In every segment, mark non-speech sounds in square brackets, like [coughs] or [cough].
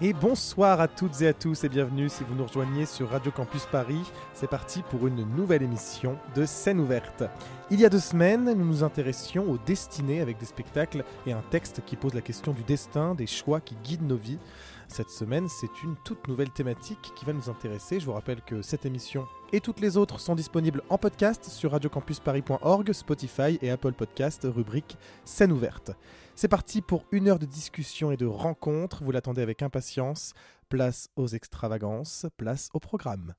Et bonsoir à toutes et à tous et bienvenue si vous nous rejoignez sur Radio Campus Paris. C'est parti pour une nouvelle émission de Scène ouverte. Il y a deux semaines, nous nous intéressions aux destinées avec des spectacles et un texte qui pose la question du destin, des choix qui guident nos vies. Cette semaine, c'est une toute nouvelle thématique qui va nous intéresser. Je vous rappelle que cette émission et toutes les autres sont disponibles en podcast sur radiocampusparis.org, Spotify et Apple Podcast, rubrique Scène ouverte. C'est parti pour une heure de discussion et de rencontres. Vous l'attendez avec impatience. Place aux extravagances, place au programme.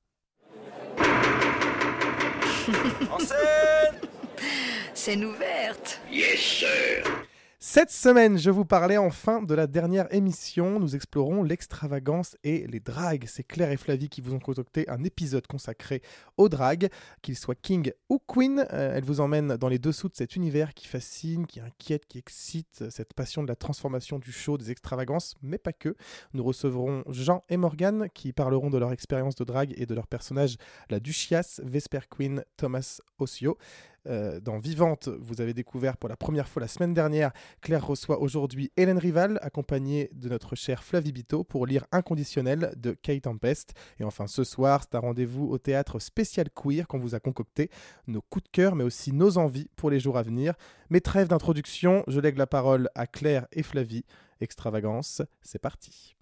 [laughs] En scène Scène ouverte. Yes, sir Cette semaine, je vous parlais enfin de la dernière émission. Nous explorons l'extravagance et les dragues. C'est Claire et Flavie qui vous ont concocté un épisode consacré aux dragues, qu'ils soient king ou queen. Euh, elles vous emmènent dans les dessous de cet univers qui fascine, qui inquiète, qui excite, cette passion de la transformation du show, des extravagances, mais pas que. Nous recevrons Jean et Morgane qui parleront de leur expérience de drague et de leur personnage, la Duchias Vesper Queen Thomas Ossio. Euh, dans Vivante, vous avez découvert pour la première fois la semaine dernière, Claire reçoit aujourd'hui Hélène Rival, accompagnée de notre chère Flavie Bito, pour lire Inconditionnel de Kate Tempest. Et enfin, ce soir, c'est un rendez-vous au théâtre spécial queer qu'on vous a concocté, nos coups de cœur, mais aussi nos envies pour les jours à venir. Mais trêve d'introduction, je lègue la parole à Claire et Flavie. Extravagance, c'est parti.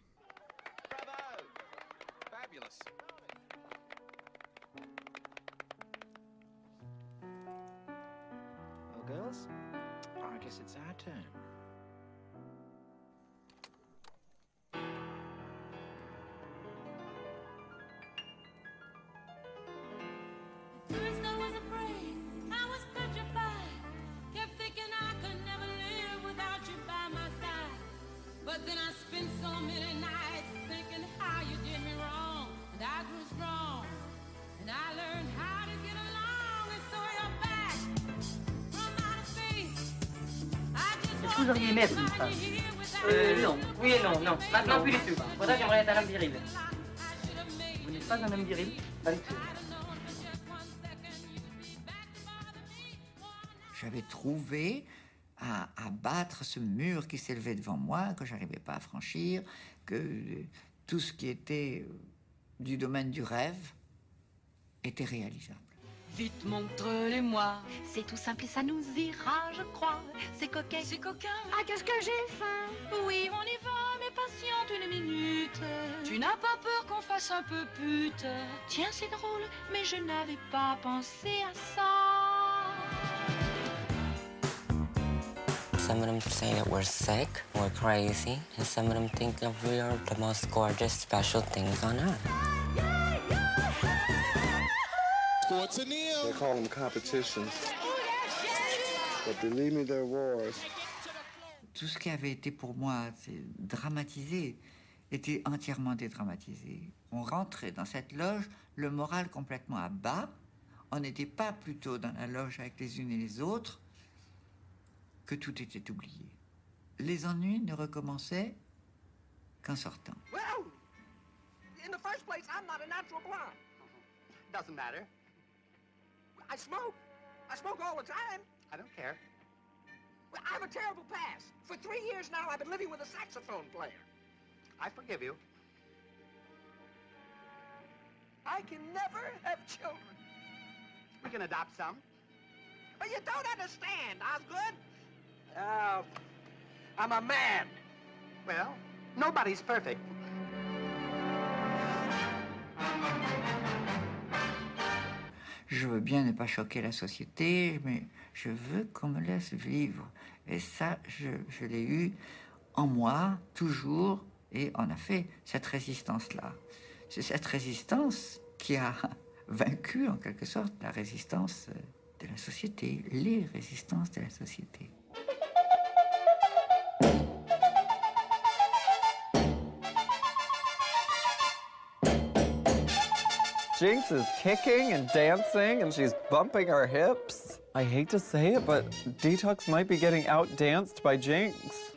Une femme Euh, non. Oui et non, non. Maintenant, plus du tout. Pour ça, j'aimerais être un homme viril. Vous n'êtes pas un homme viril Pas du tout. J'avais trouvé à, à battre ce mur qui s'élevait devant moi, que j'arrivais pas à franchir, que euh, tout ce qui était euh, du domaine du rêve était réalisable. Vite montre-les-moi. C'est tout simple et ça nous ira, je crois. C'est coquet. C'est coquin. Ah, qu'est-ce que j'ai faim Oui, on y va, mais patiente une minute. Tu n'as pas peur qu'on fasse un peu pute Tiens, c'est drôle, mais je n'avais pas pensé à ça. Some of them say that we're sick, we're crazy, and some of them think that we are the most gorgeous, special things on earth. They call them competitions. But believe me, they're wars. Tout ce qui avait été pour moi dramatisé était entièrement dédramatisé. On rentrait dans cette loge, le moral complètement à bas. On n'était pas plutôt dans la loge avec les unes et les autres que tout était oublié. Les ennuis ne recommençaient qu'en sortant. Well, in the first place, I'm not a natural blonde. Doesn't matter. I smoke. I smoke all the time. I don't care. Well, I have a terrible past. For three years now, I've been living with a saxophone player. I forgive you. I can never have children. We can adopt some. But you don't understand, Osgood. Uh, I'm a man. Well, nobody's perfect. Je veux bien ne pas choquer la société, mais je veux qu'on me laisse vivre. Et ça, je, l'ai eu en moi, toujours, et on a fait cette résistance-là. C'est cette résistance qui a [laughs] vaincu, en quelque sorte, la résistance de la société, les résistances de la société. Jinx is kicking and dancing and she's bumping her hips. I hate to say it, but Detox might be getting outdanced by Jinx.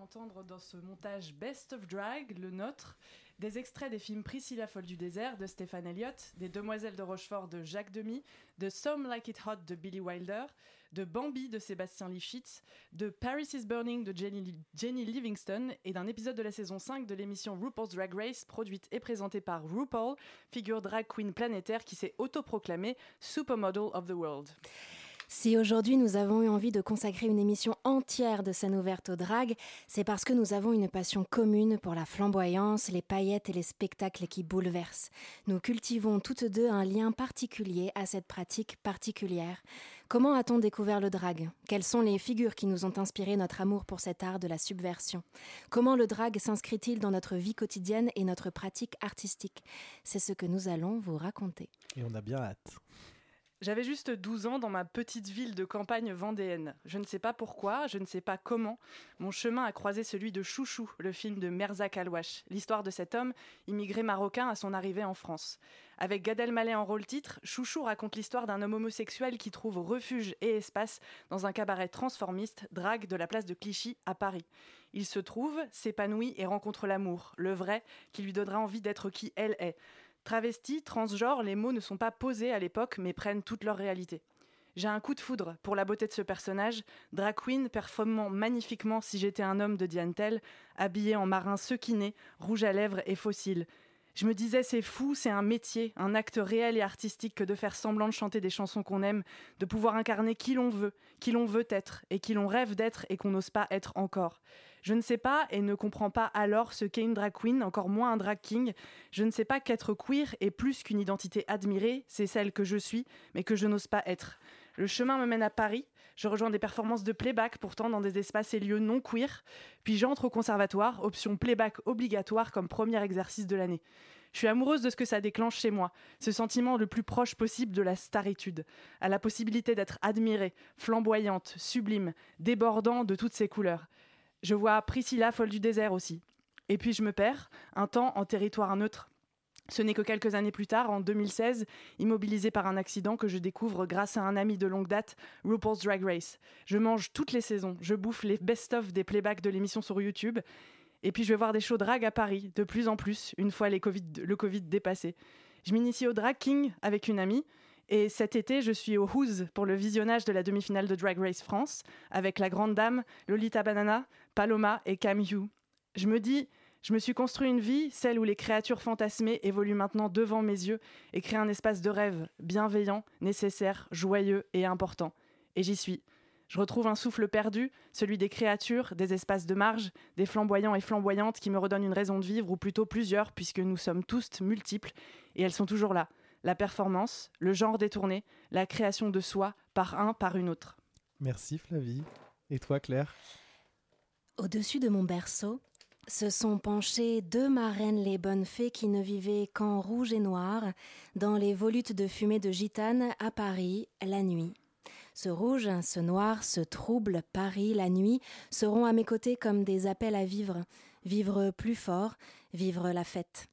Entendre dans ce montage Best of Drag, le nôtre, des extraits des films Priscilla folle du désert de Stéphane Elliott, des Demoiselles de Rochefort de Jacques Demy, de Some Like It Hot de Billy Wilder, de Bambi de Sébastien Lifshitz, de Paris is Burning de Jenny, Jenny Livingston et d'un épisode de la saison 5 de l'émission RuPaul's Drag Race, produite et présentée par RuPaul, figure drag queen planétaire qui s'est autoproclamée Supermodel of the World. Si aujourd'hui nous avons eu envie de consacrer une émission entière de scène ouverte au drag, c'est parce que nous avons une passion commune pour la flamboyance, les paillettes et les spectacles qui bouleversent. Nous cultivons toutes deux un lien particulier à cette pratique particulière. Comment a-t-on découvert le drag? Quelles sont les figures qui nous ont inspiré notre amour pour cet art de la subversion? Comment le drag s'inscrit-il dans notre vie quotidienne et notre pratique artistique? C'est ce que nous allons vous raconter. Et on a bien hâte. J'avais juste 12 ans dans ma petite ville de campagne vendéenne. Je ne sais pas pourquoi, je ne sais pas comment. Mon chemin a croisé celui de Chouchou, le film de Merzak Alouache. L'histoire de cet homme, immigré marocain à son arrivée en France. Avec Gad Elmaleh en rôle titre, Chouchou raconte l'histoire d'un homme homosexuel qui trouve refuge et espace dans un cabaret transformiste, drague de la place de Clichy à Paris. Il se trouve, s'épanouit et rencontre l'amour, le vrai, qui lui donnera envie d'être qui elle est. Travesti, transgenre, les mots ne sont pas posés à l'époque mais prennent toute leur réalité. J'ai un coup de foudre pour la beauté de ce personnage, drag performant magnifiquement si j'étais un homme de Diane Tell, habillé en marin sequiné, rouge à lèvres et fossile. Je me disais, c'est fou, c'est un métier, un acte réel et artistique que de faire semblant de chanter des chansons qu'on aime, de pouvoir incarner qui l'on veut, qui l'on veut être, et qui l'on rêve d'être et qu'on n'ose pas être encore. Je ne sais pas et ne comprends pas alors ce qu'est une drag queen, encore moins un drag king. Je ne sais pas qu'être queer est plus qu'une identité admirée, c'est celle que je suis, mais que je n'ose pas être. Le chemin me mène à Paris. Je rejoins des performances de playback, pourtant dans des espaces et lieux non queer. Puis j'entre au conservatoire, option playback obligatoire comme premier exercice de l'année. Je suis amoureuse de ce que ça déclenche chez moi, ce sentiment le plus proche possible de la staritude, à la possibilité d'être admirée, flamboyante, sublime, débordant de toutes ses couleurs. Je vois Priscilla, folle du désert aussi. Et puis je me perds, un temps en territoire neutre. Ce n'est que quelques années plus tard, en 2016, immobilisé par un accident que je découvre grâce à un ami de longue date, RuPaul's Drag Race. Je mange toutes les saisons, je bouffe les best-of des playbacks de l'émission sur YouTube, et puis je vais voir des shows drag à Paris, de plus en plus, une fois les le Covid dépassé. Je m'initie au drag king avec une amie, et cet été, je suis au Who's pour le visionnage de la demi-finale de Drag Race France, avec la grande dame, Lolita Banana, Paloma et Cam Hugh. Je me dis, je me suis construit une vie, celle où les créatures fantasmées évoluent maintenant devant mes yeux et créent un espace de rêve bienveillant, nécessaire, joyeux et important. Et j'y suis. Je retrouve un souffle perdu, celui des créatures, des espaces de marge, des flamboyants et flamboyantes qui me redonnent une raison de vivre, ou plutôt plusieurs, puisque nous sommes tous multiples, et elles sont toujours là. La performance, le genre détourné, la création de soi, par un, par une autre. Merci Flavie. Et toi Claire? Au-dessus de mon berceau, se sont penchées deux marraines les bonnes fées qui ne vivaient qu'en rouge et noir, dans les volutes de fumée de gitane à Paris, la nuit. Ce rouge, ce noir, ce trouble, Paris, la nuit, seront à mes côtés comme des appels à vivre, vivre plus fort, vivre la fête.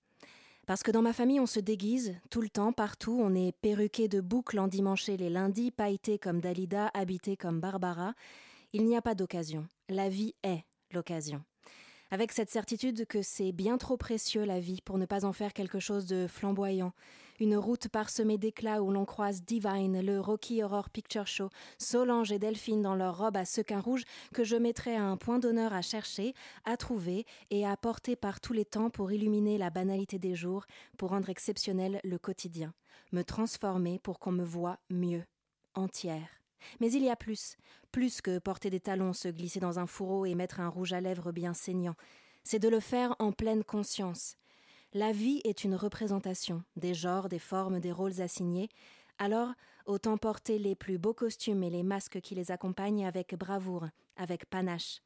Parce que dans ma famille, on se déguise, tout le temps, partout, on est perruqué de boucles endimanchées les lundis, pailleté comme Dalida, habité comme Barbara. Il n'y a pas d'occasion. La vie est l'occasion avec cette certitude que c'est bien trop précieux la vie pour ne pas en faire quelque chose de flamboyant. Une route parsemée d'éclats où l'on croise Divine, le Rocky Horror Picture Show, Solange et Delphine dans leur robe à sequins rouges que je mettrai à un point d'honneur à chercher, à trouver et à porter par tous les temps pour illuminer la banalité des jours, pour rendre exceptionnel le quotidien, me transformer pour qu'on me voie mieux, entière. Mais il y a plus, plus que porter des talons, se glisser dans un fourreau et mettre un rouge à lèvres bien saignant. C'est de le faire en pleine conscience. La vie est une représentation des genres, des formes, des rôles assignés. Alors, Autant porter les plus beaux costumes et les masques qui les accompagnent avec bravoure, avec panache.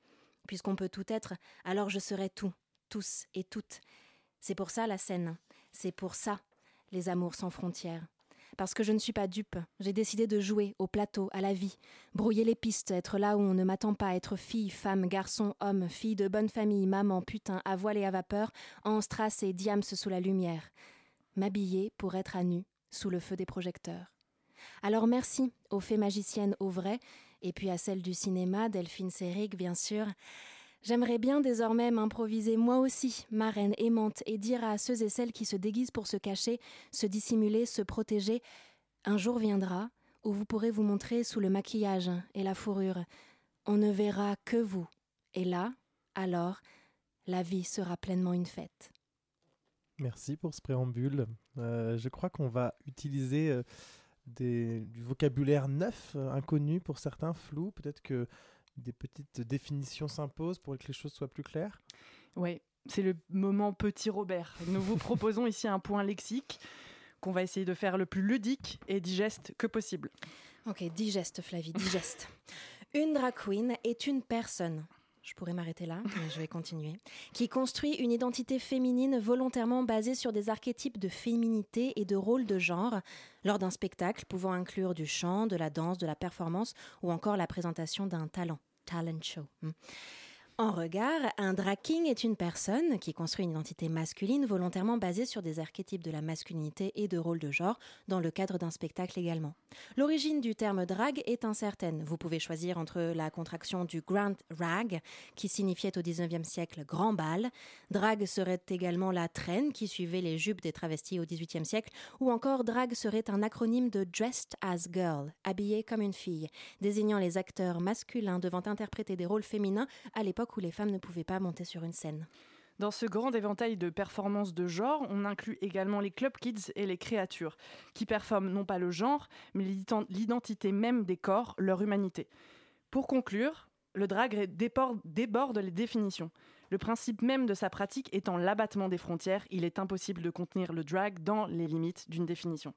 Puisqu'on peut tout être, alors je serai tout, tous et toutes. C'est pour ça la scène, c'est pour ça les amours sans frontières. Parce que je ne suis pas dupe, j'ai décidé de jouer au plateau, à la vie, brouiller les pistes, être là où on ne m'attend pas, être fille, femme, garçon, homme, fille de bonne famille, maman, putain, à voile et à vapeur, en strass et diams sous la lumière. M'habiller pour être à nu, sous le feu des projecteurs. Alors merci aux fées magiciennes au vrai, et puis à celles du cinéma, Delphine Seyrig, bien sûr. J'aimerais bien désormais m'improviser moi aussi, marraine aimante, et dire à ceux et celles qui se déguisent pour se cacher, se dissimuler, se protéger Un jour viendra où vous pourrez vous montrer sous le maquillage et la fourrure. On ne verra que vous. Et là, alors, la vie sera pleinement une fête. Merci pour ce préambule. Euh, je crois qu'on va utiliser euh, des- du vocabulaire neuf, euh, inconnu pour certains, flou. Peut-être que des petites définitions s'imposent pour que les choses soient plus claires? Oui, c'est le moment petit Robert. Nous vous [laughs] proposons ici un point lexique qu'on va essayer de faire le plus ludique et digeste que possible. Ok, digeste Flavie, digeste. [laughs] une drag queen est une personne. Je pourrais m'arrêter là, mais je vais continuer. Qui construit une identité féminine volontairement basée sur des archétypes de féminité et de rôle de genre, lors d'un spectacle pouvant inclure du chant, de la danse, de la performance ou encore la présentation d'un talent. Talent show. Mm. En regard, un drag king est une personne qui construit une identité masculine volontairement basée sur des archétypes de la masculinité et de rôle de genre dans le cadre d'un spectacle également. L'origine du terme drag est incertaine. Vous pouvez choisir entre la contraction du grand rag, qui signifiait au XIXe siècle grand bal. Drag serait également la traîne qui suivait les jupes des travestis au XVIIIe siècle, ou encore drag serait un acronyme de dressed as girl, habillé comme une fille, désignant les acteurs masculins devant interpréter des rôles féminins à l'époque où les femmes ne pouvaient pas monter sur une scène. Dans ce grand éventail de performances de genre, on inclut également les club kids et les créatures, qui performent non pas le genre, mais l'ident- l'identité même des corps, leur humanité. Pour conclure, le drag déborde les définitions. Le principe même de sa pratique étant l'abattement des frontières, il est impossible de contenir le drag dans les limites d'une définition.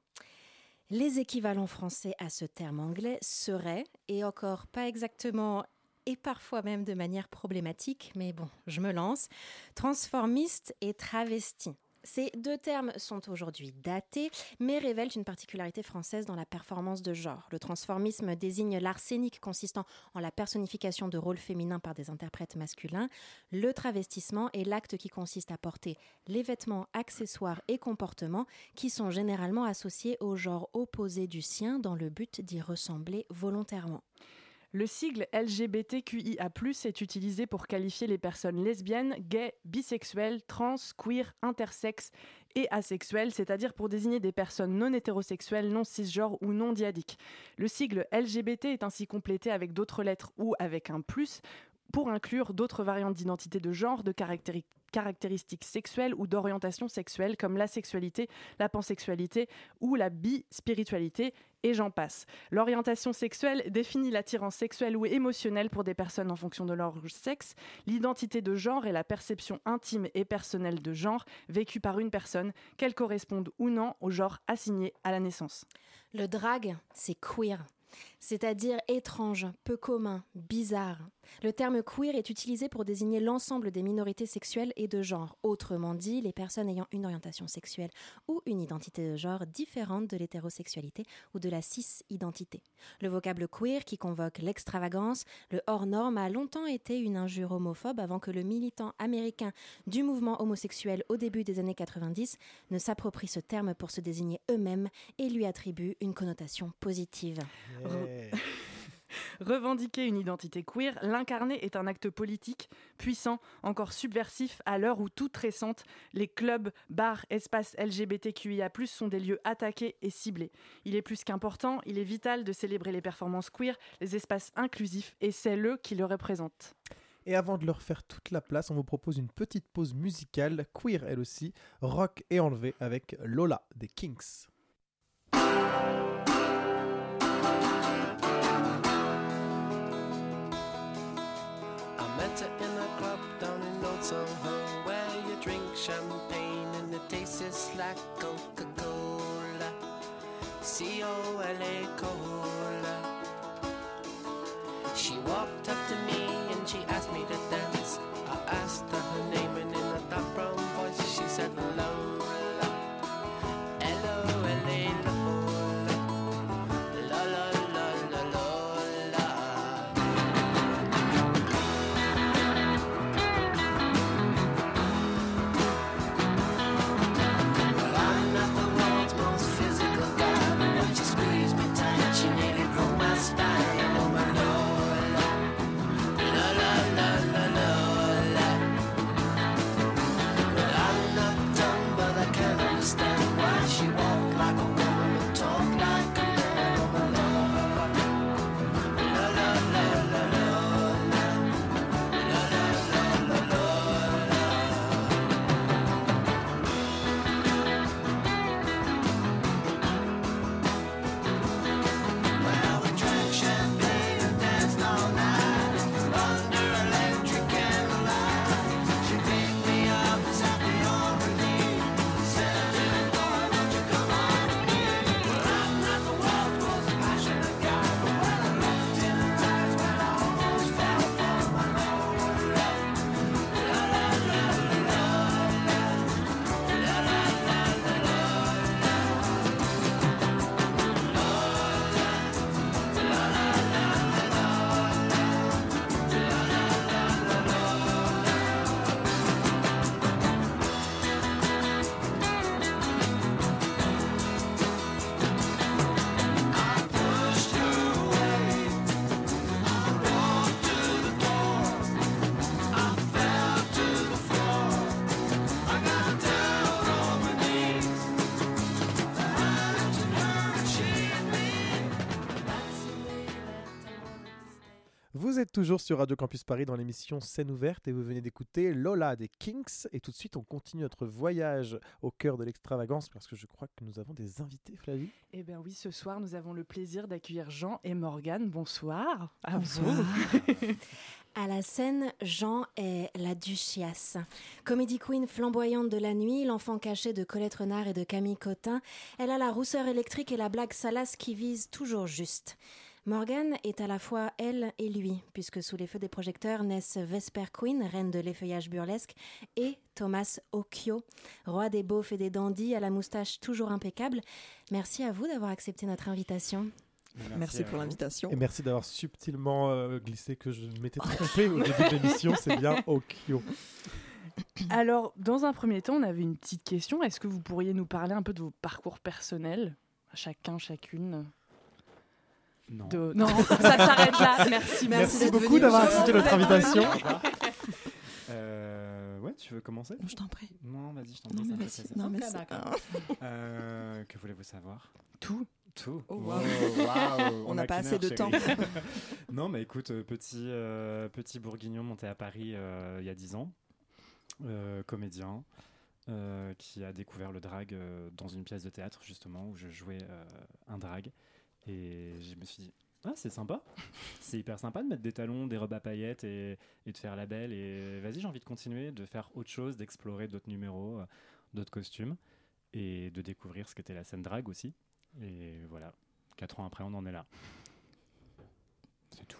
Les équivalents français à ce terme anglais seraient, et encore pas exactement et parfois même de manière problématique, mais bon, je me lance, transformiste et travesti. Ces deux termes sont aujourd'hui datés, mais révèlent une particularité française dans la performance de genre. Le transformisme désigne l'art scénique consistant en la personnification de rôles féminins par des interprètes masculins. Le travestissement est l'acte qui consiste à porter les vêtements, accessoires et comportements qui sont généralement associés au genre opposé du sien dans le but d'y ressembler volontairement. Le sigle LGBTQIA+, est utilisé pour qualifier les personnes lesbiennes, gays, bisexuelles, trans, queer, intersexes et asexuelles, c'est-à-dire pour désigner des personnes non hétérosexuelles, non cisgenres ou non diadiques. Le sigle LGBT est ainsi complété avec d'autres lettres ou avec un plus pour inclure d'autres variantes d'identité de genre, de caractéri- caractéristiques sexuelles ou d'orientation sexuelle comme la sexualité, la pansexualité ou la bispiritualité, et j'en passe. L'orientation sexuelle définit l'attirance sexuelle ou émotionnelle pour des personnes en fonction de leur sexe. L'identité de genre est la perception intime et personnelle de genre vécue par une personne, qu'elle corresponde ou non au genre assigné à la naissance. Le drag, c'est queer. C'est-à-dire étrange, peu commun, bizarre. Le terme queer est utilisé pour désigner l'ensemble des minorités sexuelles et de genre. Autrement dit, les personnes ayant une orientation sexuelle ou une identité de genre différente de l'hétérosexualité ou de la cis-identité. Le vocable queer, qui convoque l'extravagance, le hors-norme, a longtemps été une injure homophobe avant que le militant américain du mouvement homosexuel au début des années 90 ne s'approprie ce terme pour se désigner eux-mêmes et lui attribue une connotation positive. [laughs] Revendiquer une identité queer, l'incarner est un acte politique, puissant, encore subversif à l'heure où toute récente, les clubs, bars, espaces LGBTQIA+, sont des lieux attaqués et ciblés. Il est plus qu'important, il est vital de célébrer les performances queer, les espaces inclusifs, et c'est eux qui le représentent. Et avant de leur faire toute la place, on vous propose une petite pause musicale, queer elle aussi, rock et enlevé avec Lola des Kings. Soho where you drink champagne and it tastes like Coca-Cola. C O L A Cola. She walked up to me and she asked me to dance. Vous êtes toujours sur Radio Campus Paris dans l'émission Scène ouverte et vous venez d'écouter Lola des Kinks. Et tout de suite, on continue notre voyage au cœur de l'extravagance parce que je crois que nous avons des invités, Flavie. Eh bien oui, ce soir, nous avons le plaisir d'accueillir Jean et Morgane. Bonsoir. À Bonsoir. vous. [laughs] À la scène, Jean est la Duchiasse. Comédie queen flamboyante de la nuit, l'enfant caché de Colette Renard et de Camille Cotin, elle a la rousseur électrique et la blague salace qui vise toujours juste. Morgane est à la fois elle et lui, puisque sous les feux des projecteurs naissent Vesper Queen, reine de l'effeuillage burlesque, et Thomas Occhio, roi des beaufs et des dandys à la moustache toujours impeccable. Merci à vous d'avoir accepté notre invitation. Merci pour l'invitation. Et merci d'avoir subtilement euh, glissé que je m'étais trompé au début de l'émission. C'est bien Okio. [coughs] Alors, dans un premier temps, on avait une petite question. Est-ce que vous pourriez nous parler un peu de vos parcours personnels Chacun, chacune? Non. De- Non, ça s'arrête là. Merci, Merci beaucoup d'avoir accepté notre invitation. [laughs] Euh, ouais, tu veux commencer? Je t'en prie. Non, vas-y, je t'en Non, prie. mais. Non, mais c'est- d'accord. [laughs] Euh, que voulez-vous savoir? Tout. Tout. Oh, Wow, [laughs] On n'a a pas assez heure, de chérie. temps. non, mais écoute, euh, petit, euh, petit bourguignon monté à Paris euh, il y a 10 ans, euh, comédien, euh, qui a découvert le drag euh, dans une pièce de théâtre, justement, où je jouais euh, un drag. Et je me suis dit, ah, c'est sympa. [laughs] C'est hyper sympa de mettre des talons, des robes à paillettes et, et de faire la belle. Et vas-y, j'ai envie de continuer, de faire autre chose, d'explorer d'autres numéros, euh, d'autres costumes et de découvrir ce qu'était la scène drag aussi. Et voilà, quatre ans après, on en est là. C'est tout.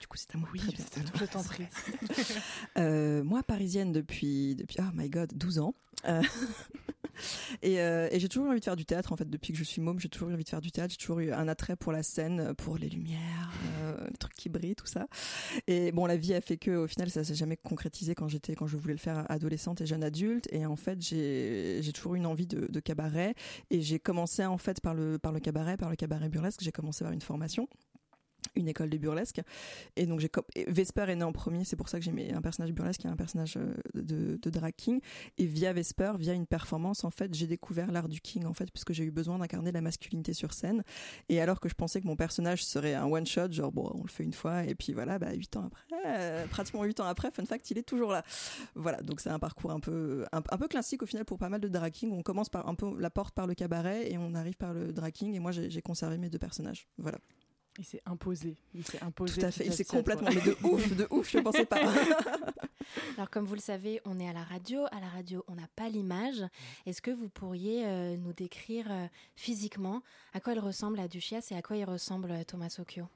Du coup, c'est à moi. Oui, c'est à toi, je t'en prie. [laughs] Euh, moi, parisienne depuis, depuis, oh my god, 12 ans. Euh, [laughs] [laughs] et euh, et j'ai toujours eu envie de faire du théâtre, en fait, depuis que je suis môme, j'ai toujours eu envie de faire du théâtre, j'ai toujours eu un attrait pour la scène, pour les lumières, euh, les trucs qui brillent, tout ça. Et bon, la vie a fait que, au final, ça s'est jamais concrétisé quand j'étais, quand je voulais le faire adolescente et jeune adulte. Et en fait, j'ai j'ai toujours eu une envie de, de cabaret. Et j'ai commencé, en fait, par le, par le cabaret, par le cabaret burlesque. J'ai commencé par une formation une école de burlesque. Et donc j'ai Vesper est né en premier c'est pour ça que j'ai mis un personnage burlesque et un personnage euh, de, de et via Vesper via une performance en fait j'ai découvert l'art du king en fait parce que j'ai eu besoin d'incarner la masculinité sur scène. Et alors que je pensais que mon personnage serait un one shot genre bon on le fait une fois et puis voilà bah huit ans après euh, pratiquement huit ans après fun fact il est toujours là. Voilà donc c'est un parcours un peu un, peu classique au final pour pas mal de drag king. On commence par un peu la porte par le cabaret et on arrive par le drag king. Et moi j'ai conservé mes deux personnages. Voilà Il s'est imposé. Il s'est imposé. Tout à fait. Il s'est à complètement. Mais de ouf, de ouf, je ne pensais pas. [laughs] Alors comme vous le savez, on est à la radio. À la radio, on n'a pas l'image. Est-ce que vous pourriez euh, nous décrire euh, physiquement à quoi il ressemble la Duchesse et à quoi il ressemble euh, Thomas Occhio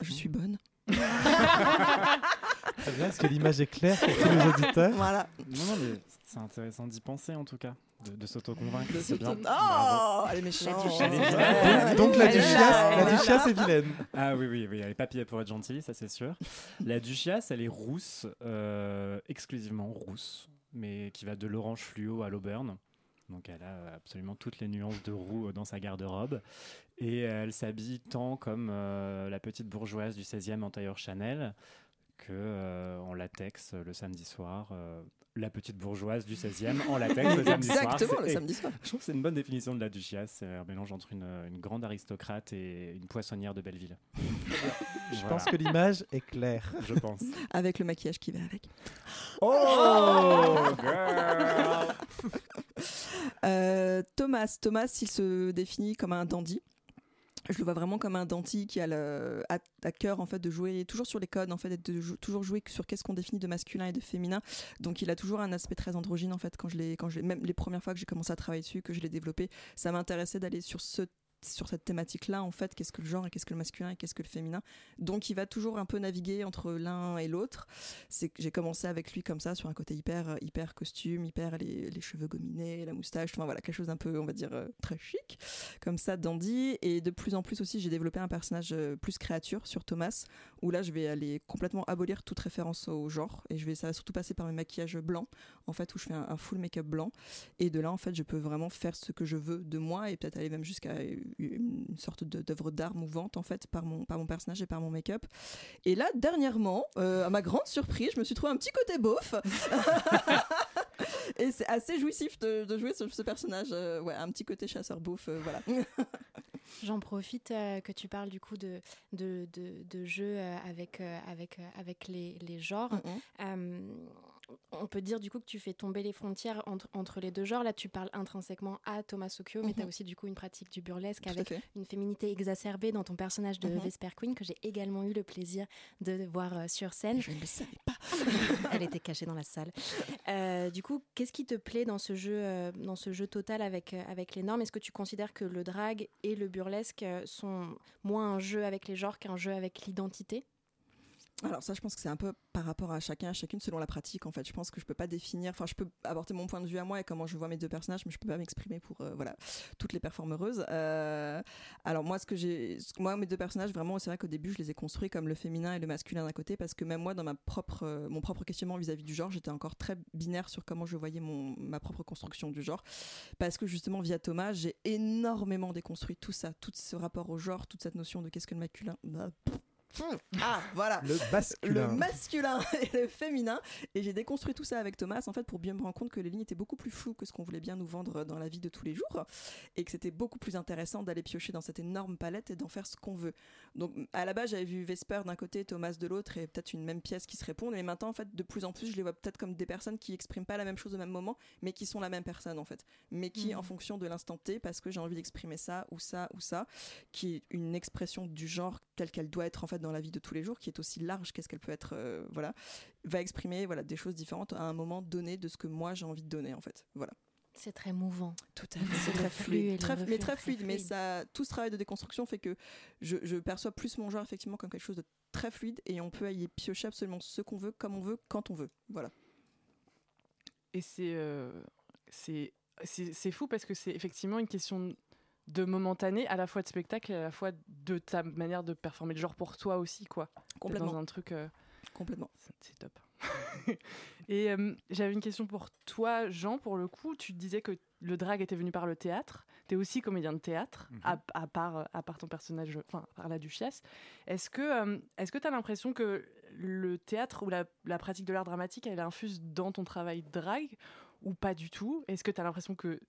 Je suis bonne. Très bien, est-ce que l'image est claire pour tous les auditeurs? Voilà. Non, non, mais c'est intéressant d'y penser en tout cas, de, de s'auto-convaincre. C'est bien. Oh, elle est méchante. Donc la là. la duchesse est vilaine. Ah oui, oui, oui, elle est pas pillée pour être gentille, ça c'est sûr. La duchesse, elle est rousse, euh, exclusivement rousse, mais qui va de l'orange fluo à l'auburn. Donc elle a absolument toutes les nuances de roux dans sa garde-robe. Et elle s'habille tant comme euh, la petite bourgeoise du 16e en tailleur Chanel que euh, en latex le samedi soir. Euh, la petite bourgeoise du 16e en latex le [laughs] samedi soir. Exactement, le samedi soir. Je trouve que c'est une bonne définition de la duchesse. C'est un mélange entre une, une grande aristocrate et une poissonnière de Belleville. Je Voilà. pense que l'image est claire. Je pense. Avec le maquillage qui va avec. Oh, [laughs] girl Euh, Thomas, Thomas, il se définit comme un dandy. Je le vois vraiment comme un dandy qui a le, à, cœur en fait de jouer toujours sur les codes en fait, de jou- toujours jouer sur qu'est-ce qu'on définit de masculin et de féminin. Donc il a toujours un aspect très androgyne en fait. Quand je l'ai, quand je même les premières fois que j'ai commencé à travailler dessus, que je l'ai développé, ça m'intéressait d'aller sur ce sur cette thématique-là, en fait, qu'est-ce que le genre et qu'est-ce que le masculin et qu'est-ce que le féminin. Donc, il va toujours un peu naviguer entre l'un et l'autre. C'est j'ai commencé avec lui comme ça, sur un côté hyper, hyper costume, hyper les, les cheveux gominés, la moustache, enfin voilà, quelque chose d'un peu, on va dire, euh, très chic, comme ça, dandy. Et de plus en plus aussi, j'ai développé un personnage euh, plus créature sur Thomas, où là, je vais aller complètement abolir toute référence au genre. Et je vais, ça va surtout passer par mes maquillages blancs, en fait, où je fais un full make-up blanc. Et de là, en fait, je peux vraiment faire ce que je veux de moi et peut-être aller même jusqu'à une sorte d'œuvre d'art mouvante, en fait, par mon, par mon personnage et par mon make-up. Et là, dernièrement, euh, à ma grande surprise, je me suis trouvé un petit côté beauf. [laughs] et c'est assez jouissif de, de jouer sur ce personnage. euh, ouais, un petit côté chasseur beauf, euh, voilà. [laughs] J'en profite que tu parles du coup de, de, de, de jeux avec, avec, avec les, les genres. On peut dire du coup que tu fais tomber les frontières entre, entre les deux genres. Là, tu parles intrinsèquement à Thomas Occhio, mais Mhm. tu as aussi du coup une pratique du burlesque Tout avec une féminité exacerbée dans ton personnage de Mhm. Vesper Queen que j'ai également eu le plaisir de voir euh, sur scène. Je ne le savais pas. [laughs] Elle était cachée dans la salle. Euh, du coup, qu'est-ce qui te plaît dans ce jeu, euh, dans ce jeu total avec, avec les normes? Est-ce que tu considères que le drag et le burlesque sont moins un jeu avec les genres qu'un jeu avec l'identité? Alors ça, je pense que c'est un peu par rapport à chacun, à chacune selon la pratique. En fait, je pense que je peux pas définir. Enfin, je peux apporter mon point de vue à moi et comment je vois mes deux personnages, mais je peux pas m'exprimer pour euh, voilà toutes les performeuses. Euh, alors moi, ce que j'ai, moi mes deux personnages, vraiment, c'est vrai qu'au début, je les ai construits comme le féminin et le masculin d'un côté, parce que même moi, dans ma propre, euh, mon propre questionnement vis-à-vis du genre, j'étais encore très binaire sur comment je voyais mon ma propre construction du genre, parce que justement via Thomas, j'ai énormément déconstruit tout ça, tout ce rapport au genre, toute cette notion de qu'est-ce que le masculin. Bah, ah, voilà. Le masculin. Le masculin [laughs] et le féminin. Et j'ai déconstruit tout ça avec Thomas, en fait, pour bien me rendre compte que les lignes étaient beaucoup plus floues que ce qu'on voulait bien nous vendre dans la vie de tous les jours. Et que c'était beaucoup plus intéressant d'aller piocher dans cette énorme palette et d'en faire ce qu'on veut. Donc, à la base, j'avais vu Vesper d'un côté, Thomas de l'autre, et peut-être une même pièce qui se répondent. Et maintenant, en fait, de plus en plus, je les vois peut-être comme des personnes qui expriment pas la même chose au même moment, mais qui sont la même personne, en fait. Mais qui, Mhm. en fonction de l'instant T, parce que j'ai envie d'exprimer ça, ou ça, ou ça, qui est une expression du genre telle qu'elle doit être, en fait, dans la vie de tous les jours, qui est aussi large qu'est-ce qu'elle peut être, euh, voilà, va exprimer voilà, des choses différentes à un moment donné de ce que moi j'ai envie de donner, en fait. Voilà. C'est très mouvant. Tout à fait, c'est très fluide, le très, reflux mais très très fluide. Mais ça, tout ce travail de déconstruction fait que je, je perçois plus mon genre effectivement comme quelque chose de très fluide et on peut y piocher absolument ce qu'on veut, comme on veut, quand on veut. Voilà. Et c'est euh, c'est c'est c'est fou parce que c'est effectivement une question de momentané, à la fois de spectacle et à la fois de ta manière de performer le genre pour toi aussi, quoi. Complètement. Dans un truc. euh, Complètement. c'est- top. [laughs] et euh, j'avais une question pour toi, Jean, pour le coup. Tu disais que le drag était venu par le théâtre. Tu es aussi comédien de théâtre, à, à part, à part ton personnage, enfin, par la duchesse. Est-ce que euh, est-ce que tu as l'impression que le théâtre ou la, la pratique de l'art dramatique, elle infuse dans ton travail de drag ou pas du tout? Est-ce que tu as l'impression que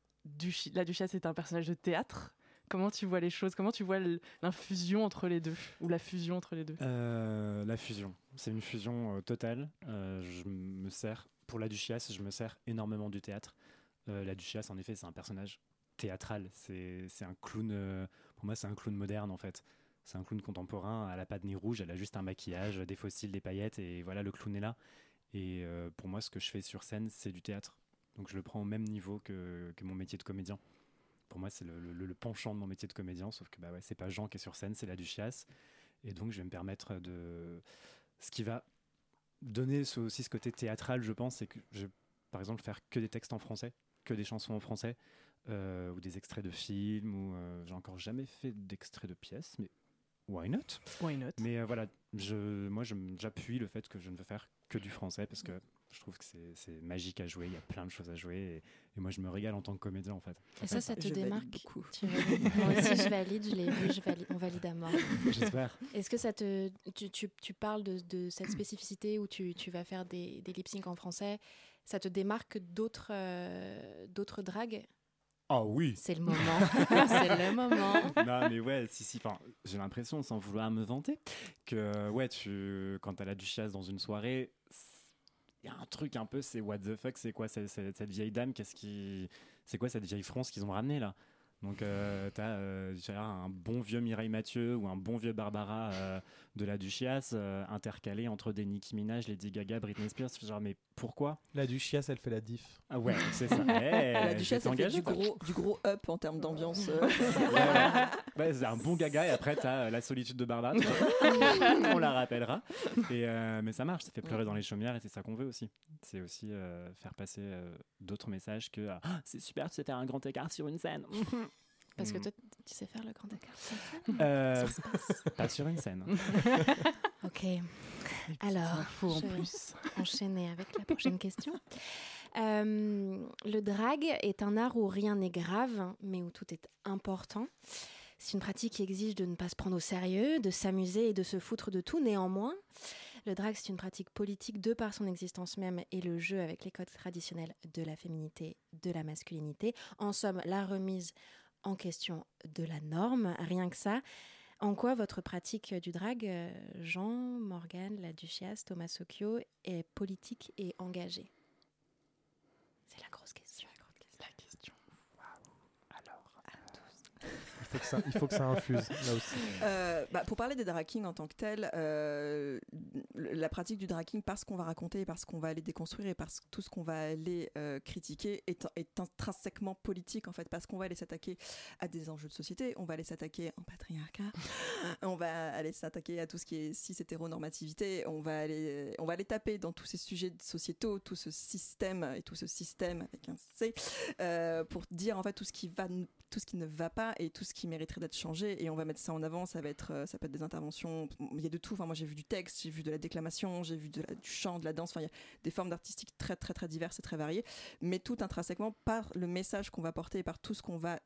La duchesse est un personnage de théâtre Comment tu vois les choses? Comment tu vois l'infusion entre les deux? Ou la fusion entre les deux? Euh, la fusion. C'est une fusion euh, totale. Euh, je me sers, pour la duchesse, je me sers énormément du théâtre. La duchesse, en effet, c'est un personnage théâtral. C'est un clown. pour moi, c'est un clown moderne, en fait. c'est un clown contemporain. Elle a pas de nez rouge, elle a juste un maquillage, des fossiles, des paillettes, et voilà, le clown est là. Et pour moi, ce que je fais sur scène, c'est du théâtre. Donc je le prends au même niveau que, que mon métier de comédien. Pour moi, c'est le, le- le penchant de mon métier de comédien, sauf que bah ouais, c'est pas Jean qui est sur scène, c'est la Duchiasse. Et donc, je vais me permettre de. Ce qui va donner ce- aussi ce côté théâtral, je pense, c'est que je vais, par exemple, faire que des textes en français, que des chansons en français, euh, ou des extraits de films, ou euh, j'ai encore jamais fait d'extraits de pièces, mais why not? Why not? Mais euh, voilà, je, moi, j'appuie le fait que je ne veux faire que du français parce que je trouve que c'est- magique à jouer, il y a plein de choses à jouer, et, et moi, je me régale en tant que comédien, en fait. Et ça, ça te Je démarque beaucoup. Tu Moi aussi, je valide, je l'ai vu, je valide, on valide à mort. [laughs] J'espère. Est-ce que ça te. Tu, tu- tu parles de, de cette spécificité où tu, tu vas faire des, des lip sync en français. Ça te démarque d'autres euh, d'autres dragues? Ah oui C'est le moment. [laughs] C'est le moment. non mais ouais si si enfin j'ai l'impression sans vouloir me vanter que ouais tu quand t'as la duchesse dans une soirée il y a un truc un peu c'est what the fuck c'est quoi cette, cette- vieille dame qu'est-ce qui c'est quoi cette vieille France qu'ils ont ramenée là? Donc euh, t'as euh, un bon vieux Mireille Mathieu ou un bon vieux Barbara euh, de la Duchiasse euh, intercalé entre des Nicki Minaj, Lady Gaga, Britney Spears genre mais pourquoi? La Duchiasse, elle fait la diff. ah ouais c'est ça [laughs] Eh, la été elle fait du gros, du gros up en termes d'ambiance. euh. Ouais, ouais. Ouais, c'est un bon gaga et après t'as euh, la solitude de Barbara. [laughs] on la rappellera. Et, euh, mais ça marche, ça fait pleurer dans les chaumières et c'est ça qu'on veut aussi. C'est aussi euh, faire passer euh, d'autres messages que Ah, c'est super, tu sais faire un grand écart sur une scène. Parce que Mm. toi, tu sais faire le grand écart. sur scène Euh, Ça se passe. [laughs] pas sur une scène. [laughs] Ok. Alors, infos en je vais plus. [laughs] enchaîner avec la prochaine question. Euh, le drag est un art où rien n'est grave, mais où tout est important. C'est une pratique qui exige de ne pas se prendre au sérieux, de s'amuser et de se foutre de tout. Néanmoins, le drag, c'est une pratique politique de par son existence même et le jeu avec les codes traditionnels de la féminité, de la masculinité. En somme, la remise en question de la norme, rien que ça. En quoi votre pratique du drag, euh, Jean, Morgane, la Duchiasse, Thomas Socchio, est politique et engagée? C'est la grosse question. La question. Il faut que ça, il faut que ça infuse, là aussi. Euh, bah, pour parler des drag kings en tant que tel, euh, la pratique du drag king, parce qu'on va raconter, parce qu'on va aller déconstruire et parce que tout ce qu'on va aller euh, critiquer est, est intrinsèquement politique en fait, parce qu'on va aller s'attaquer à des enjeux de société, on va aller s'attaquer au patriarcat, [laughs] on va aller s'attaquer à tout ce qui est cis hétéronormativité, on va aller, on va aller taper dans tous ces sujets sociétaux, tout ce système et tout ce système avec un C, pour dire en fait tout ce qui va, tout ce qui ne va pas et tout ce qui mériterait d'être changé et on va mettre ça en avant ça va être euh, ça peut être des interventions il y a de tout. Enfin moi j'ai vu du texte j'ai vu de la déclamation j'ai vu du chant de la danse. Enfin il y a des formes d'artistique très très très diverses et très variées mais tout intrinsèquement par le message qu'on va porter et par tout ce qu'on va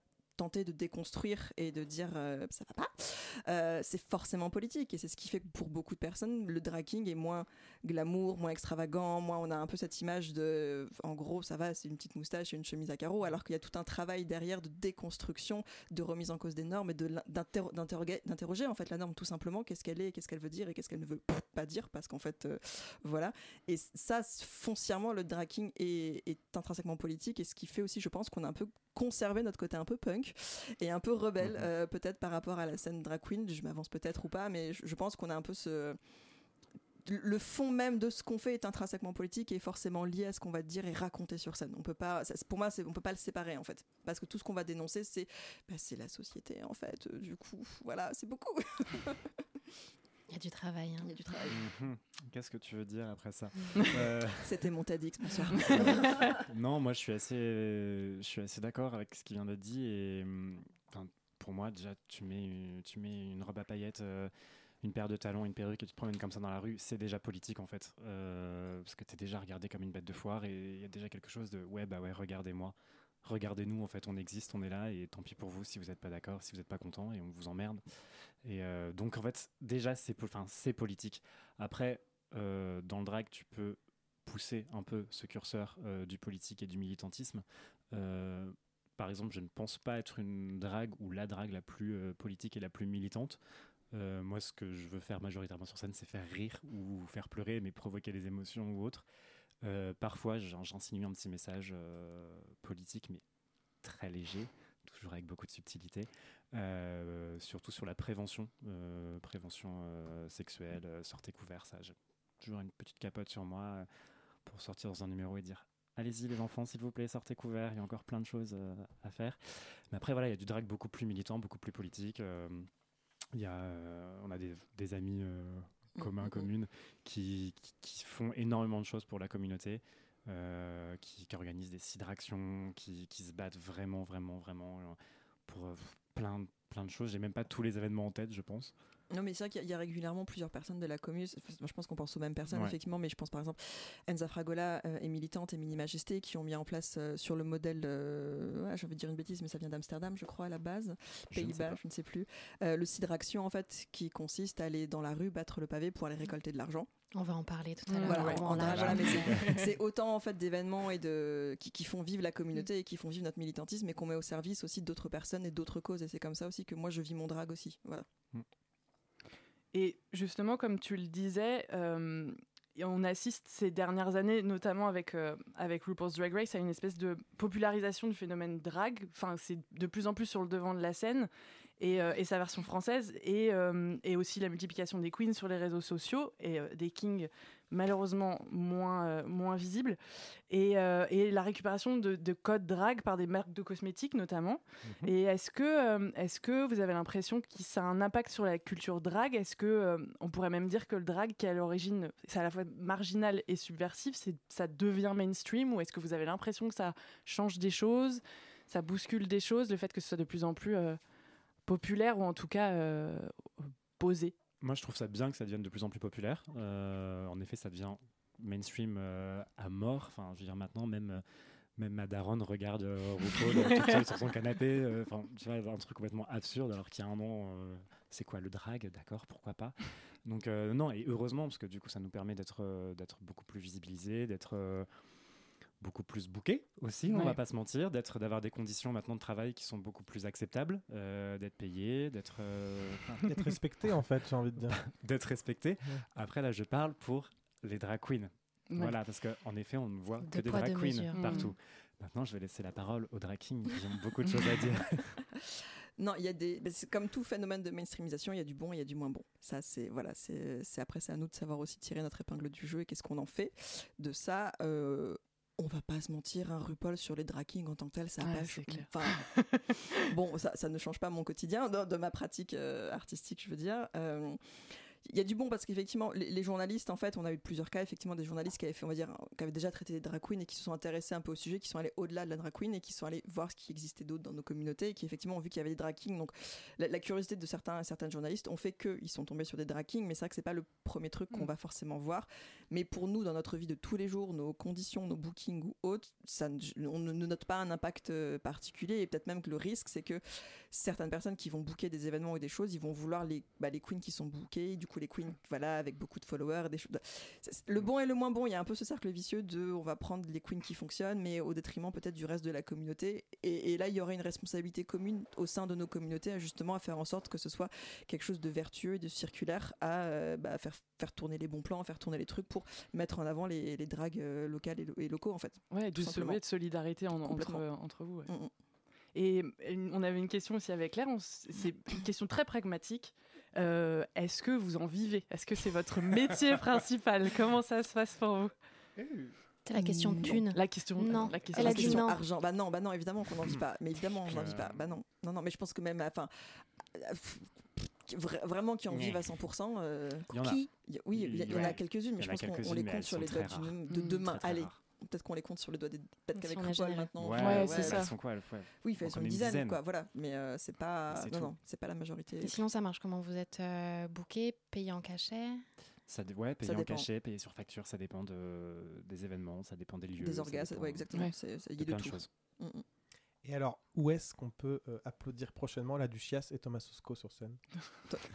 de déconstruire et de dire euh, ça va pas euh, c'est forcément politique. Et c'est ce qui fait que pour beaucoup de personnes le dragging est moins glamour moins extravagant moins on a un peu cette image de en gros ça va c'est une petite moustache et une chemise à carreaux alors qu'il y a tout un travail derrière de déconstruction de remise en cause des normes et d'interroger en fait la norme tout simplement. Qu'est-ce qu'elle est qu'est-ce qu'elle veut dire et qu'est-ce qu'elle ne veut pas dire parce qu'en fait euh, voilà. Et ça foncièrement le dragging est intrinsèquement politique et ce qui fait aussi je pense qu'on a un peu conservé notre côté un peu punk et un peu rebelle euh, peut-être par rapport à la scène drag queen je m'avance peut-être ou pas mais je, je pense qu'on a un peu ce le fond même de ce qu'on fait est intrinsèquement politique et est forcément lié à ce qu'on va dire et raconter sur scène. On peut pas, pour moi, on peut pas le séparer en fait, parce que tout ce qu'on va dénoncer, c'est, bah, c'est la société en fait. Euh, Du coup, voilà, c'est beaucoup. [laughs] Il y a du travail. hein. Y a du travail. Mhm. Qu'est-ce que tu veux dire après ça [laughs] Mm. Euh, C'était mon TEDx, bonsoir. [laughs] non, moi je suis assez, je suis assez d'accord avec ce qui vient d'être dit et enfin, pour moi déjà tu mets, une- tu mets une robe à paillettes, euh, une paire de talons, une perruque et tu te promènes comme ça dans la rue, c'est déjà politique en fait, Euh, parce que tu es déjà regardé comme une bête de foire et il y a déjà quelque chose de ouais bah ouais regardez-moi, regardez-nous en fait, on existe, on est là et tant pis pour vous si vous n'êtes pas d'accord, si vous n'êtes pas content et on vous emmerde. Et euh, donc en fait déjà c'est, politique. Après euh, dans le drag tu peux pousser un peu ce curseur euh, du politique et du militantisme. Par exemple, je ne pense pas être une drague ou la drague la plus politique et la plus militante. Moi, ce que je veux faire majoritairement sur scène, c'est faire rire ou faire pleurer, mais provoquer des émotions ou autre. Euh, parfois, j'in- j'insinue un petit message euh, politique, mais très léger, toujours avec beaucoup de subtilité, euh, surtout sur la prévention, prévention sexuelle, sortez couvert, j'ai toujours une petite capote sur moi pour sortir dans un numéro et dire allez-y les enfants, s'il vous plaît, sortez couvert, il y a encore plein de choses à faire. Mais après, voilà, il y a du drag beaucoup plus militant, beaucoup plus politique. il y a, on a des, amis communs, Mhm. communes, qui, qui, qui font énormément de choses pour la communauté, euh, qui, qui organisent des sidractions, qui, qui se battent vraiment, vraiment, vraiment euh, pour euh, plein, de- plein de choses. J'ai même pas tous les événements en tête, je pense. Non, mais c'est vrai qu'il y a- régulièrement plusieurs personnes de la commune. Enfin, moi, je pense qu'on pense aux mêmes personnes, Ouais. effectivement, mais je pense par exemple Enza Fragola euh, est militante et Mini Majesté qui ont mis en place euh, sur le modèle, euh, ouais, j'ai envie de dire une bêtise, mais ça vient d'Amsterdam, je crois, à la base, Je Pays-Bas, je ne sais plus, euh, le Cidraction, en fait, qui consiste à aller dans la rue, battre le pavé pour aller récolter de l'argent. On va en parler tout à l'heure. Voilà, voilà, mais c'est- c'est autant en fait d'événements et de qui, qui font vivre la communauté et qui font vivre notre militantisme et qu'on met au service aussi d'autres personnes et d'autres causes et c'est comme ça aussi que moi je vis mon drag aussi voilà Et justement, comme tu le disais, euh, on assiste ces dernières années, notamment avec, euh, avec RuPaul's Drag Race, à une espèce de popularisation du phénomène drag. Enfin, c'est de plus en plus sur le devant de la scène. Et, euh, et sa version française, et, euh, et aussi la multiplication des queens sur les réseaux sociaux, et euh, des kings malheureusement moins, moins visibles, et, et la récupération de, de codes drag par des marques de cosmétiques notamment. Et est-ce que, est-ce que vous avez l'impression que ça a un impact sur la culture drag? Est-ce que on pourrait même dire que le drag, qui est à l'origine, c'est à la fois marginal et subversif, ça devient mainstream? Ou est-ce que vous avez l'impression que ça change des choses, ça bouscule des choses, le fait que ce soit de plus en plus euh, populaire ou en tout cas euh, posé Moi, je trouve ça bien que ça devienne de plus en plus populaire. Euh, en effet, ça devient mainstream euh, à mort. Enfin, je veux dire, maintenant, même, même regarde euh, RuPaul sur son canapé. Enfin, tu vois, un truc complètement absurde, alors qu'il y a un an, euh, c'est quoi le drag? D'accord, pourquoi pas? Donc, non, et heureusement, parce que du coup, ça nous permet d'être d'être beaucoup plus visibilisés, d'être. Beaucoup plus bookés aussi, on Ouais. va pas se mentir, d'être d'avoir des conditions maintenant de travail qui sont beaucoup plus acceptables, euh, d'être payé, d'être euh, D'être respecté, en fait, j'ai envie de dire. [laughs] d'être respecté. Après, là, je parle pour les drag queens. Ouais. Voilà, parce qu'en effet, on ne voit que des drag queens partout. Mm. Maintenant, je vais laisser la parole aux drag kings qui ont beaucoup de choses à dire. [laughs] non il y a des c'est comme tout phénomène de mainstreamisation il y a du bon et il y a du moins bon ça c'est voilà c'est c'est après c'est à nous de savoir aussi tirer notre épingle du jeu et qu'est-ce qu'on en fait de ça euh, on va pas se mentir, un RuPaul sur les drag kings en tant que tel, ça Ouais, pas c'est clair. enfin, [laughs] bon, ça, ça ne change pas mon quotidien, de, de ma pratique euh, artistique, je veux dire. Euh, il y a du bon parce qu'effectivement, les, les journalistes, en fait, on a eu plusieurs cas, effectivement, des journalistes qui avaient fait, on va dire, qui avaient déjà traité des drag queens et qui se sont intéressés un peu au sujet, qui sont allés au-delà de la drag queen et qui sont allés voir ce qui existait d'autre dans nos communautés et qui, effectivement, ont vu qu'il y avait des drag kings. Donc, la, la curiosité de certains, certains journalistes ont fait qu'ils sont tombés sur des drag kings, mais c'est vrai que c'est pas le premier truc qu'on Mm. va forcément voir. Mais pour nous, dans notre vie de tous les jours, nos conditions, nos bookings ou autres, ça, on ne ne note pas un impact euh, particulier et peut-être même que le risque, c'est que certaines personnes qui vont booker des événements ou des choses, ils vont vouloir les, bah, les queens qui sont bookées, du coup les queens, voilà, avec beaucoup de followers, des choses. Le bon et le moins bon, il y a un peu ce cercle vicieux de, on va prendre les queens qui fonctionnent, mais au détriment peut-être du reste de la communauté. Et, et là, il y aurait une responsabilité commune au sein de nos communautés, à justement à faire en sorte que ce soit quelque chose de vertueux et de circulaire, à euh, bah, faire faire tourner les bons plans, faire tourner les trucs pour mettre en avant les, les dragues euh, locales et, lo- et locaux en fait. Ouais, de, ouais, de solidarité en- entre, euh, entre vous. ouais. Mm, mm. Et on avait une question aussi avec Claire, c'est une question très pragmatique. Euh, Est-ce que vous en vivez? Est-ce que c'est votre métier [laughs] principal? Comment ça se passe pour vous? C'est la question de thune. La question, Non. la question Elle a La dit question non. argent. Bah non, bah non, évidemment qu'on n'en vit pas. Mais évidemment, on n'en Euh. vit pas. Bah non, non, non. Mais je pense que même, enfin, euh, vra- vraiment qui en vivent à 100%. euh, Il y en a. Oui, il y, a- il y en a quelques-unes, mais je pense qu'on les compte sur les doigts d'une- de Mm. deux mains. Très, très Allez, rares. Peut-être qu'on les compte sur les doigts des. Peut-être Si qu'avec généreux. maintenant. Ouais, on- Ouais, ouais, c'est ça. sont quoi Oui, on sont une une dizaine, dizaine. quoi. Voilà, mais euh, c'est pas. C'est Non, tout. non, c'est pas la majorité. Et sinon, ça marche comment Vous êtes euh, booké, payé en cachet? Ça, ouais, payer Ça en dépend. cachet, payer sur facture, ça dépend de, des événements, ça dépend des lieux. Des dépend ouais, exactement. Il y de a de plein de choses. Et alors, où est-ce qu'on peut euh, applaudir prochainement la Duchias et Thomas Sosko sur scène?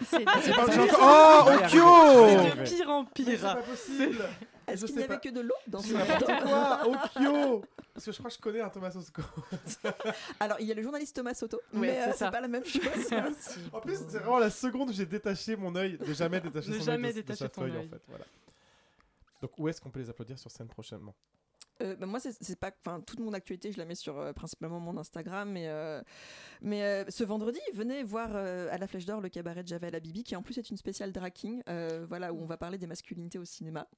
C'est C'est pas- Oh, arrivé. C'est de pire en Mais c'est pire. pas possible Est-ce Je qu'il n'y avait pas. que de l'eau dans ce C'est n'importe quoi Okyo Parce que je crois que je connais un Thomas Sosko. [laughs] Alors, il y a le journaliste Thomas Soto, Ouais, mais c'est euh, c'est pas la même chose. [laughs] [laughs] En plus, c'est vraiment la seconde où j'ai détaché mon œil, de jamais détacher Ne son jamais œil de- de, détacher sa ton feuille, en œil. fait. Voilà. Donc, où est-ce qu'on peut les applaudir sur scène prochainement? Euh, bah, moi, c'est pas, enfin, toute mon actualité, je la mets sur euh, principalement mon Instagram, mais euh, mais euh, ce vendredi, venez voir à la Flèche d'Or le cabaret de Javel Bibi, qui en plus est une spéciale draking, voilà, où on va parler des masculinités au cinéma.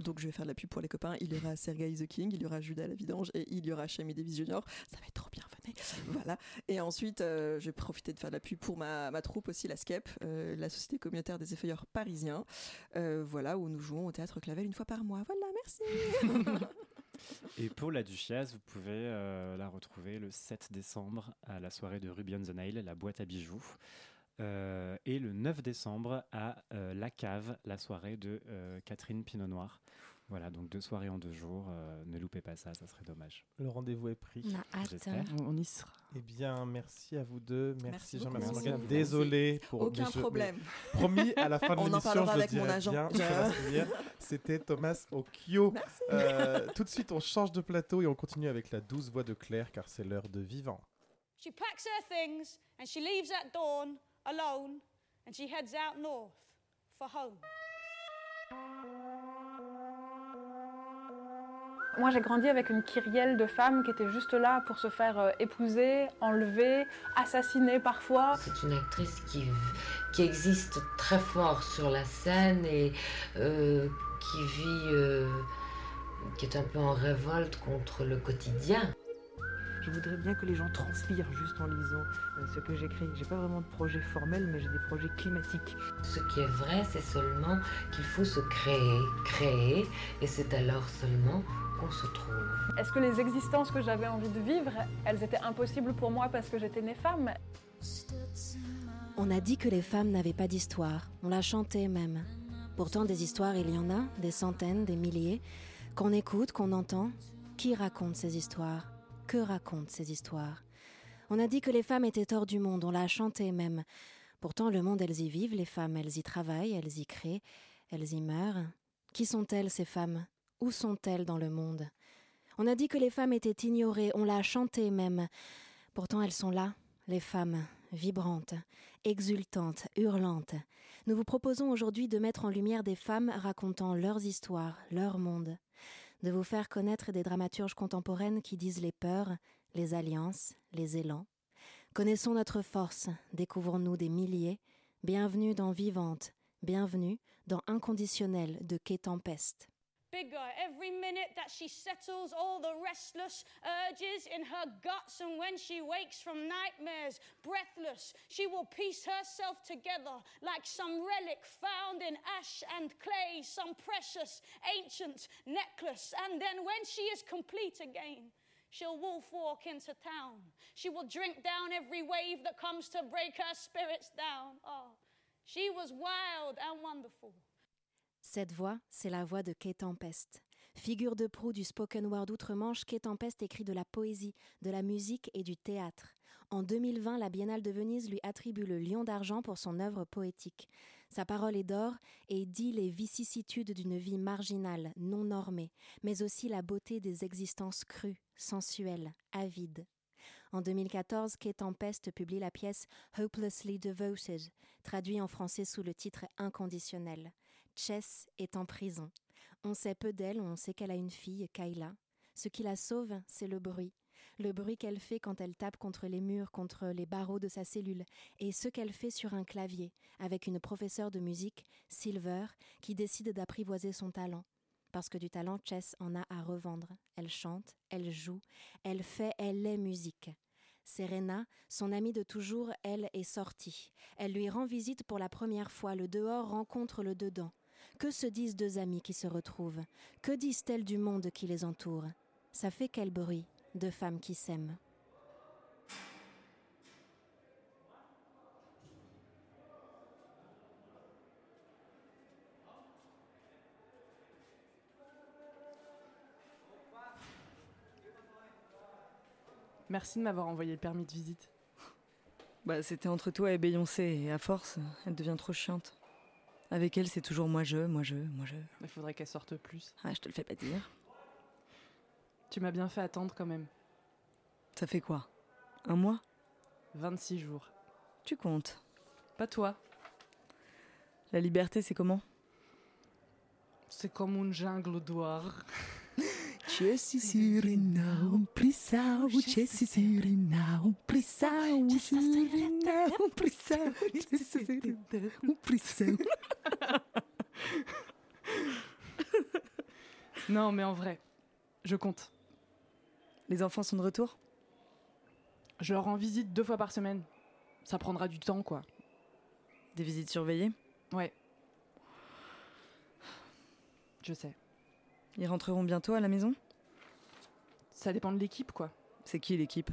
Donc je vais faire de la pub pour les copains. Il y aura Sergei the King, il y aura Judas la Vidange et il y aura Shamie Davis Jr. Ça va être trop bien, venez. Voilà. Et ensuite, euh, je vais profiter de faire de la pub pour ma, ma troupe aussi, la SCEP, la Société communautaire des effeuilleurs parisiens. Voilà, où nous jouons au théâtre Clavel une fois par mois. Voilà, merci. [laughs] Et pour la Duchiasse, vous pouvez euh, la retrouver le 7 décembre à la soirée de Ruby on the Nail, la boîte à bijoux. Euh, et le 9 décembre à euh, La Cave, la soirée de Catherine Pinot Noir. Voilà, donc deux soirées en deux jours. euh, ne loupez pas ça, ça serait dommage. Le rendez-vous est pris. On a hâte. On y sera. Eh bien, merci à vous deux. Merci, Merci Jean, beaucoup. merci Merci Morgane. à vous. Désolé pour Aucun problème. promis, à la fin de [laughs] On en l'émission, parlera je le avec mon dirai agent. bien. C'était Thomas Okio. Euh, tout de suite, on change de plateau et on continue avec la douce voix de Claire, car c'est l'heure de vivant. She packs her things and she leaves at dawn alone and she heads out north for home. Moi, j'ai grandi avec une kyrielle de femmes qui étaient juste là pour se faire euh, épouser, enlever, assassiner parfois. C'est une actrice qui, qui existe très fort sur la scène et euh, qui vit, euh, qui est un peu en révolte contre le quotidien. Je voudrais bien que les gens transpirent juste en lisant euh, ce que j'écris. J'ai pas vraiment de projet formel, mais j'ai des projets climatiques. Ce qui est vrai, c'est seulement qu'il faut se créer, créer, et c'est alors seulement qu'on se trouve. Est-ce que les existences que j'avais envie de vivre, elles étaient impossibles pour moi parce que j'étais née femme? On a dit que les femmes n'avaient pas d'histoire, on l'a chanté même. Pourtant des histoires il y en a, des centaines, des milliers, qu'on écoute, qu'on entend. Qui raconte ces histoires? Que racontent ces histoires On a dit que les femmes étaient hors du monde, on l'a chanté même. Pourtant le monde elles y vivent, les femmes elles y travaillent, elles y créent, elles y meurent. Qui sont-elles ces femmes? Où sont-elles dans le monde? On a dit que les femmes étaient ignorées, on l'a chanté même. Pourtant elles sont là, les femmes, vibrantes, exultantes, hurlantes. Nous vous proposons aujourd'hui de mettre en lumière des femmes racontant leurs histoires, leur monde, de vous faire connaître des dramaturges contemporaines qui disent les peurs, les alliances, les élans. Connaissons notre force, découvrons-nous des milliers. Bienvenue dans Vivante, bienvenue dans Inconditionnel de Quai Tempeste. Bigger every minute that she settles all the restless urges in her guts, and when she wakes from nightmares, breathless, she will piece herself together like some relic found in ash and clay, some precious ancient necklace. And then when she is complete again, She'll wolf walk into town. She will drink down every wave that comes to break her spirits down. Oh, she was wild and wonderful. Cette voix, c'est la voix de Quai Tempeste. Figure de proue du spoken word outre-Manche, Quai Tempeste écrit de la poésie, de la musique et du théâtre. En 2020, la Biennale de Venise lui attribue le Lion d'argent pour son œuvre poétique. Sa parole est d'or et dit les vicissitudes d'une vie marginale, non normée, mais aussi la beauté des existences crues, sensuelles, avides. En 2014, Quai Tempeste publie la pièce Hopelessly Devoted, traduit en français sous le titre Inconditionnel. Chess est en prison. On sait peu d'elle, on sait qu'elle a une fille, Kayla. Ce qui la sauve, c'est le bruit. Le bruit qu'elle fait quand elle tape contre les murs, contre les barreaux de sa cellule, et ce qu'elle fait sur un clavier, avec une professeure de musique, Silver, qui décide d'apprivoiser son talent. Parce que du talent, Chess en a à revendre. Elle chante, elle joue, elle fait, elle est musique. Serena, son amie de toujours, elle est sortie. Elle lui rend visite pour la première fois. Le dehors rencontre le dedans. Que se disent deux amies qui se retrouvent? Que disent-elles du monde qui les entoure? Ça fait quel bruit Deux femmes qui s'aiment? Merci de m'avoir envoyé le permis de visite. Bah, c'était entre toi et Beyoncé, et à force, elle devient trop chiante. Avec elle, c'est toujours moi je, moi je, moi je. Il faudrait qu'elle sorte plus. Ah, je te le fais pas dire. Tu m'as bien fait attendre quand même. Ça fait quoi? Un mois? 26 jours. Tu comptes. Pas toi. La liberté, c'est comment? C'est comme une jungle au. Ucesi sirina, plissa, ucesi sirina, plissa, sirina, plissa, ucesi sirina, un plissa. Non, mais en vrai, je compte. Les enfants sont de retour? Je leur rends visite deux fois par semaine. Ça prendra du temps, quoi. Des visites surveillées? Ouais. Je sais. Ils rentreront bientôt à la maison? Ça dépend de l'équipe, quoi. C'est qui l'équipe?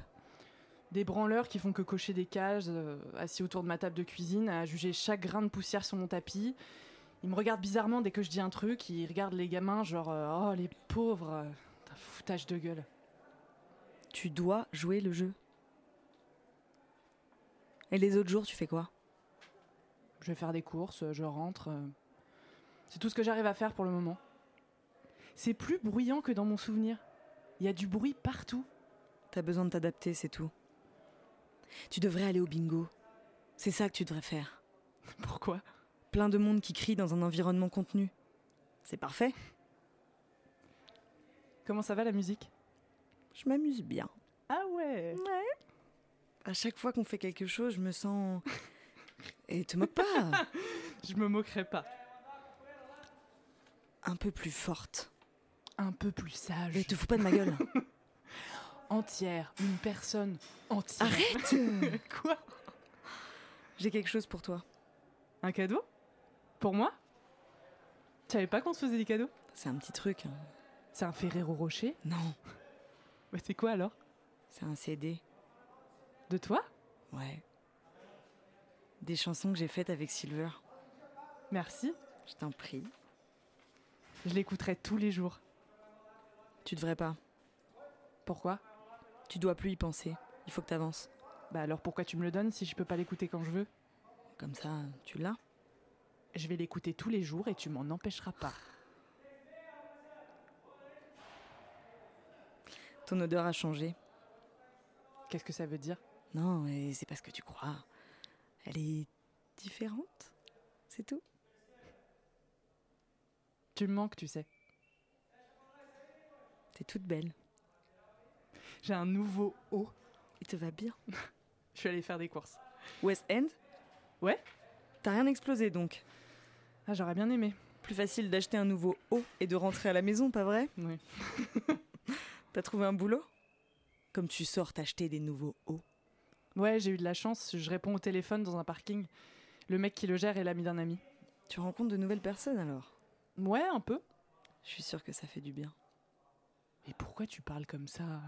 Des branleurs qui font que cocher des cases, euh, assis autour de ma table de cuisine, à juger chaque grain de poussière sur mon tapis. Ils me regardent bizarrement dès que je dis un truc, ils regardent les gamins genre euh, Oh les pauvres, euh, un foutage de gueule. Tu dois jouer le jeu. Et les autres jours, tu fais quoi? Je vais faire des courses, je rentre. euh. C'est tout ce que j'arrive à faire pour le moment. C'est plus bruyant que dans mon souvenir. Il y a du bruit partout. T'as besoin de t'adapter, c'est tout. Tu devrais aller au bingo. C'est ça que tu devrais faire. [laughs] Pourquoi? Plein de monde qui crie dans un environnement contenu. C'est parfait. Comment ça va la musique? Je m'amuse bien. Ah ouais Ouais. À chaque fois qu'on fait quelque chose, je me sens. [laughs] Et te moque pas Je me moquerai pas. Un peu plus forte. Un peu plus sage. Mais te fous pas de ma gueule. [laughs] Entière, une personne entière. Arrête [laughs] Quoi? J'ai quelque chose pour toi. Un cadeau? Pour moi Tu savais pas qu'on se faisait des cadeaux? C'est un petit truc. hein. C'est un Ferrero Rocher? Non, [laughs] Bah c'est quoi alors? C'est un CD. De toi? Ouais. Des chansons que j'ai faites avec Silver. Merci. Je t'en prie. Je l'écouterai tous les jours. Tu devrais pas. Pourquoi? Tu dois plus y penser. Il faut que t'avances. Bah alors pourquoi tu me le donnes si je peux pas l'écouter quand je veux? Comme ça, tu l'as. Je vais l'écouter tous les jours et tu m'en empêcheras pas. Ton odeur a changé. Qu'est-ce que ça veut dire? Non, et c'est parce que tu crois. Elle est différente. C'est tout. Tu me manques, tu sais. T'es toute belle. J'ai un nouveau haut. Il te va bien. [laughs] Je suis allée faire des courses. West End? Ouais T'as rien explosé donc? Ah, j'aurais bien aimé. Plus facile d'acheter un nouveau haut et de rentrer à la maison, pas vrai? Oui. [laughs] T'as trouvé un boulot? Comme tu sors t'acheter des nouveaux hauts. Ouais, j'ai eu de la chance. Je réponds au téléphone dans un parking. Le mec qui le gère est l'ami d'un ami. Tu rencontres de nouvelles personnes alors? Ouais, un peu. Je suis sûre que ça fait du bien. Et pourquoi tu parles comme ça?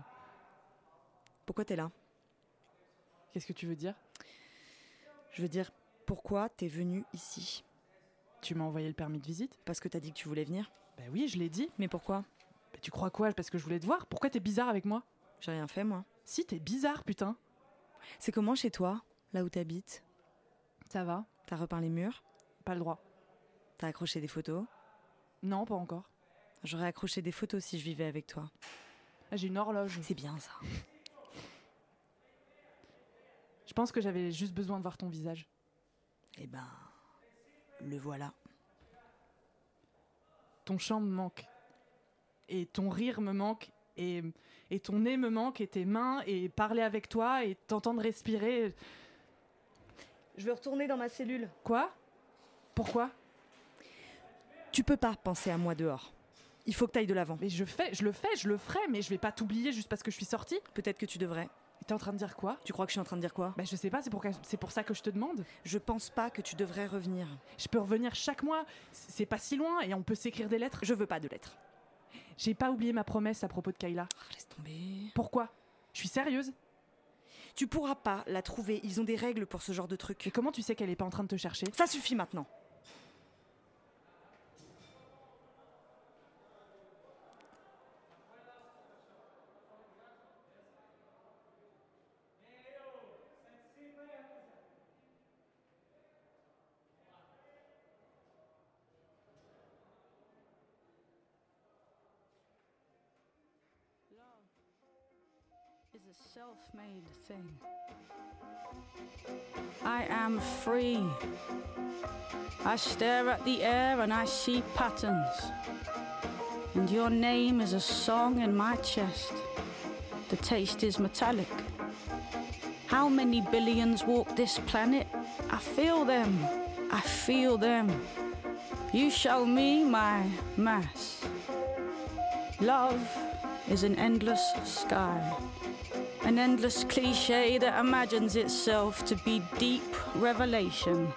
Pourquoi t'es là? Qu'est-ce que tu veux dire? Je veux dire, pourquoi t'es venu ici? Tu m'as envoyé le permis de visite Parce que t'as dit que tu voulais venir Bah oui, je l'ai dit. Mais pourquoi? Bah tu crois quoi? Parce que je voulais te voir Pourquoi t'es bizarre avec moi? J'ai rien fait moi. Si, t'es bizarre, putain. C'est comment chez toi, là où t'habites? Ça va T'as repeint les murs? Pas le droit. T'as accroché des photos? Non, pas encore. J'aurais accroché des photos si je vivais avec toi. Ah, j'ai une horloge. C'est bien ça. [laughs] Je pense que j'avais juste besoin de voir ton visage. Eh ben, le voilà. Ton chant me manque. Et ton rire me manque. Et, et ton nez me manque. Et tes mains. Et parler avec toi. Et t'entendre respirer. Je veux retourner dans ma cellule. Quoi? Pourquoi? Tu peux pas penser à moi dehors. Il faut que t'ailles de l'avant. Mais je fais, je le fais, je le ferai, mais je vais pas t'oublier juste parce que je suis sortie. Peut-être que tu devrais. T'es en train de dire quoi? Tu crois que je suis en train de dire quoi? Bah je sais pas, c'est pour, c'est pour ça que je te demande. Je pense pas que tu devrais revenir. Je peux revenir chaque mois, c'est pas si loin et on peut s'écrire des lettres. Je veux pas de lettres. J'ai pas oublié ma promesse à propos de Kayla. Ah, laisse tomber. Pourquoi? Je suis sérieuse. Tu pourras pas la trouver. Ils ont des règles pour ce genre de truc. Et comment tu sais qu'elle est pas en train de te chercher? Ça suffit maintenant. Is a self made thing. I am free. I stare at the air and I see patterns. And your name is a song in my chest. The taste is metallic. How many billions walk this planet? I feel them. I feel them. You show me my mass. Love is an endless sky. An endless cliche that imagines itself to be deep revelation.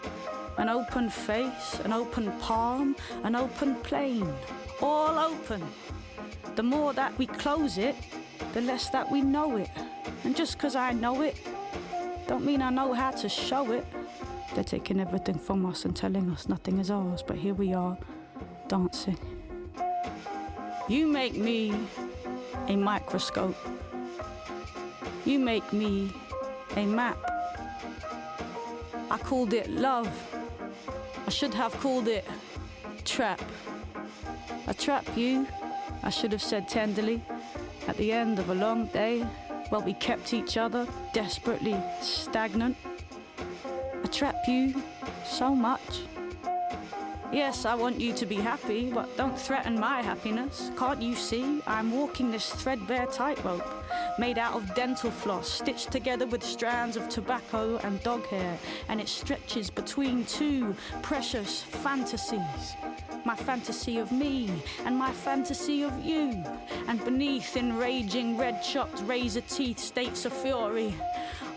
An open face, an open palm, an open plane. All open. The more that we close it, the less that we know it. And just because I know it, don't mean I know how to show it. They're taking everything from us and telling us nothing is ours, but here we are, dancing. You make me a microscope. You make me a map. I called it love. I should have called it trap. I trap you, I should have said tenderly, at the end of a long day, while we kept each other desperately stagnant. I trap you so much. Yes, I want you to be happy, but don't threaten my happiness. Can't you see? I'm walking this threadbare tightrope, made out of dental floss, stitched together with strands of tobacco and dog hair, and it stretches between two precious fantasies. My fantasy of me and my fantasy of you, and beneath enraging red chopped razor teeth states of fury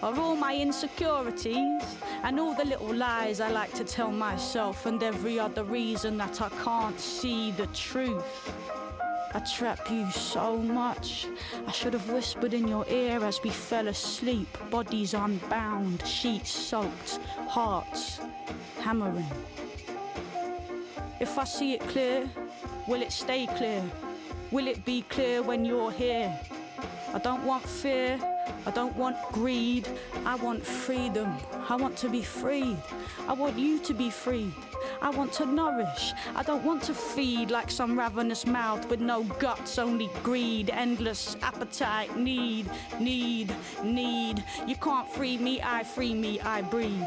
are all my insecurities and all the little lies I like to tell myself, and every other reason that I can't see the truth. I trap you so much. I should have whispered in your ear as we fell asleep, bodies unbound, sheets soaked, hearts hammering. If I see it clear, will it stay clear? Will it be clear when you're here? I don't want fear. I don't want greed. I want freedom. I want to be freed. I want you to be freed. I want to nourish. I don't want to feed like some ravenous mouth with no guts, only greed, endless appetite, need, need, need. You can't free me, I free me, I breathe.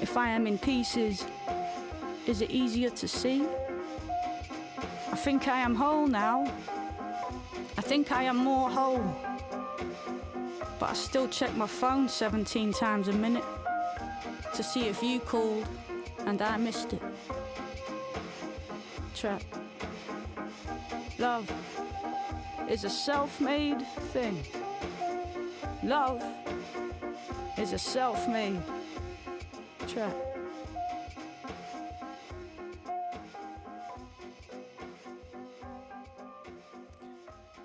If I am in pieces, is it easier to see? I think I am whole now. I think I am more whole. But I still check my phone 17 times a minute to see if you called and I missed it. Trap. Love is a self made thing. Love is a self made trap.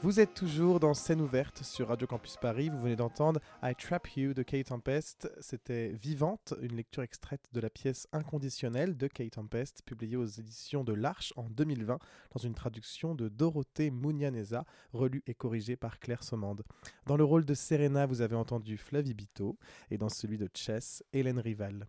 Vous êtes toujours dans Scène ouverte sur Radio Campus Paris. Vous venez d'entendre I Trap You de Kate Tempest. C'était Vivante, une lecture extraite de la pièce Inconditionnelle de Kate Tempest, publiée aux éditions de l'Arche en 2020, dans une traduction de Dorothée Mounianeza, relue et corrigée par Claire Sommande. Dans le rôle de Serena, vous avez entendu Flavie Bito, et dans celui de Chess, Hélène Rival.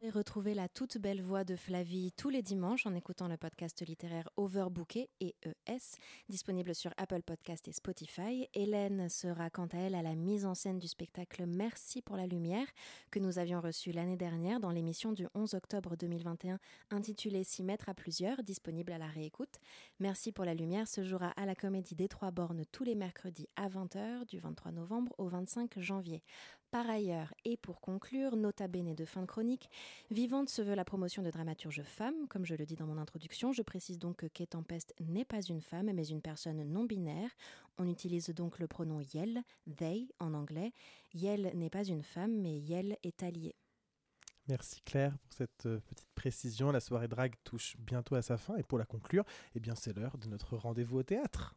Et retrouver la toute belle voix de Flavie tous les dimanches en écoutant le podcast littéraire Overbooké et ES, disponible sur Apple Podcast et Spotify. Hélène sera quant à elle à la mise en scène du spectacle Merci pour la lumière que nous avions reçu l'année dernière dans l'émission du 11 octobre 2021 intitulée S'y mettre à plusieurs, disponible à la réécoute. Merci pour la lumière se jouera à la Comédie des Trois Bornes tous les mercredis à 20h du 23 novembre au 25 janvier. Par ailleurs, et pour conclure, nota bene de fin de chronique, Vivante se veut la promotion de dramaturge femme. Comme je le dis dans mon introduction, je précise donc que Kate Tempest n'est pas une femme, mais une personne non binaire. On utilise donc le pronom yel, they en anglais. Yel n'est pas une femme, mais yel est allié. Merci Claire pour cette euh, petite précision. La soirée drague touche bientôt à sa fin et pour la conclure, eh bien c'est l'heure de notre rendez-vous au théâtre.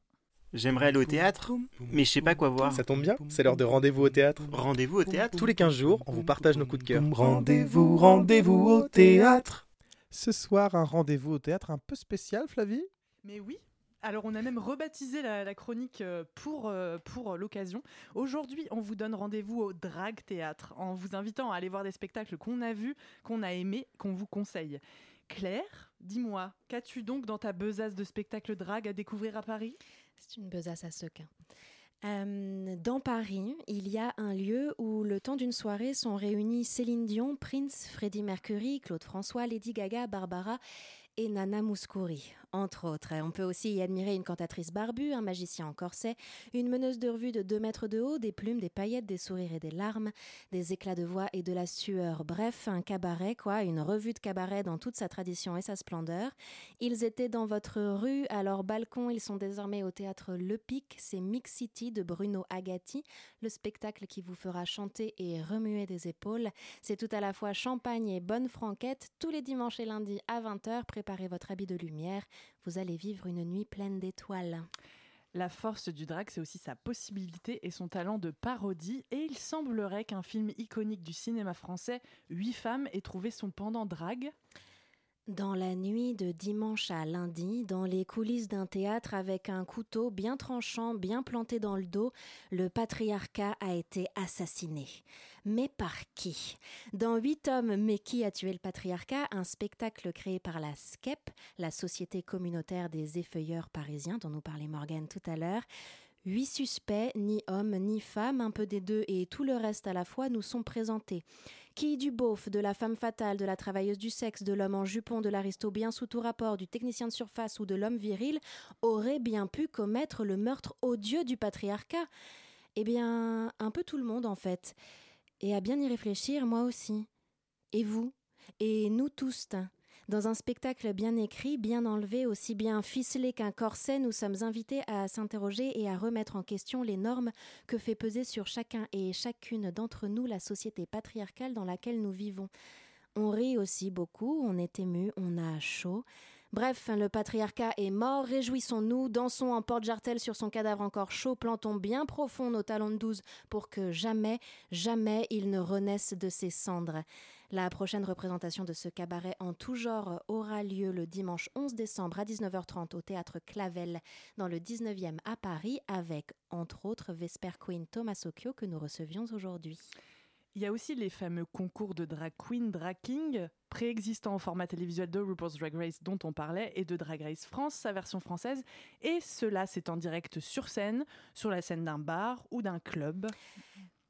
J'aimerais aller au théâtre, mais je sais pas quoi voir. Ça tombe bien, c'est l'heure de rendez-vous au théâtre. Rendez-vous au théâtre Tous les 15 jours, on vous partage nos coups de cœur. Rendez-vous, rendez-vous au théâtre. Ce soir, un rendez-vous au théâtre un peu spécial, Flavie? Mais oui. Alors on a même rebaptisé la, la chronique euh, pour, euh, pour l'occasion. Aujourd'hui, on vous donne rendez-vous au Drag Théâtre en vous invitant à aller voir des spectacles qu'on a vus, qu'on a aimés, qu'on vous conseille. Claire, dis-moi, qu'as-tu donc dans ta besace de spectacle drag à découvrir à Paris? C'est une besace à sequin. Euh, dans Paris, il y a un lieu où le temps d'une soirée sont réunis Céline Dion, Prince, Freddie Mercury, Claude François, Lady Gaga, Barbara et Nana Mouskouri, entre autres. On peut aussi y admirer une cantatrice barbue, un magicien en corset, une meneuse de revue de 2 mètres de haut, des plumes, des paillettes, des sourires et des larmes, des éclats de voix et de la sueur. Bref, un cabaret, quoi, une revue de cabaret dans toute sa tradition et sa splendeur. Ils étaient dans votre rue, à leur balcon, ils sont désormais au théâtre Le Pic, c'est Mix City de Bruno Agati, le spectacle qui vous fera chanter et remuer des épaules. C'est tout à la fois champagne et bonne franquette, tous les dimanches et lundis à 20h, préparez votre habit de lumière, vous allez vivre une nuit pleine d'étoiles. La force du drag, c'est aussi sa possibilité et son talent de parodie. Et il semblerait qu'un film iconique du cinéma français, Huit femmes, ait trouvé son pendant drag. Dans la nuit de dimanche à lundi, dans les coulisses d'un théâtre avec un couteau bien tranchant, bien planté dans le dos, le patriarcat a été assassiné. Mais par qui? Dans Huit hommes, mais qui a tué le patriarcat? Un spectacle créé par la SCEP, la Société communautaire des effeuilleurs parisiens, dont nous parlait Morgane tout à l'heure. Huit suspects, ni hommes ni femmes, un peu des deux et tout le reste à la fois, nous sont présentés. Du beauf, de la femme fatale, de la travailleuse du sexe, de l'homme en jupon, de l'aristo bien sous tout rapport, du technicien de surface ou de l'homme viril, aurait bien pu commettre le meurtre odieux du patriarcat? Eh bien, un peu tout le monde en fait. Et à bien y réfléchir, moi aussi. Et vous Et nous tous dans un spectacle bien écrit, bien enlevé, aussi bien ficelé qu'un corset, nous sommes invités à s'interroger et à remettre en question les normes que fait peser sur chacun et chacune d'entre nous la société patriarcale dans laquelle nous vivons. On rit aussi beaucoup, on est ému, on a chaud. Bref, le patriarcat est mort, réjouissons-nous, dansons en porte-jartel sur son cadavre encore chaud, plantons bien profond nos talons de douze pour que jamais, jamais il ne renaisse de ses cendres. La prochaine représentation de ce cabaret en tout genre aura lieu le dimanche 11 décembre à 19h30 au théâtre Clavel dans le 19e à Paris avec, entre autres, Vesper Queen Thomas Occhio que nous recevions aujourd'hui. Il y a aussi les fameux concours de drag queen, drag king, préexistants au format télévisuel de RuPaul's Drag Race dont on parlait et de Drag Race France, sa version française. Et cela, c'est en direct sur scène, sur la scène d'un bar ou d'un club.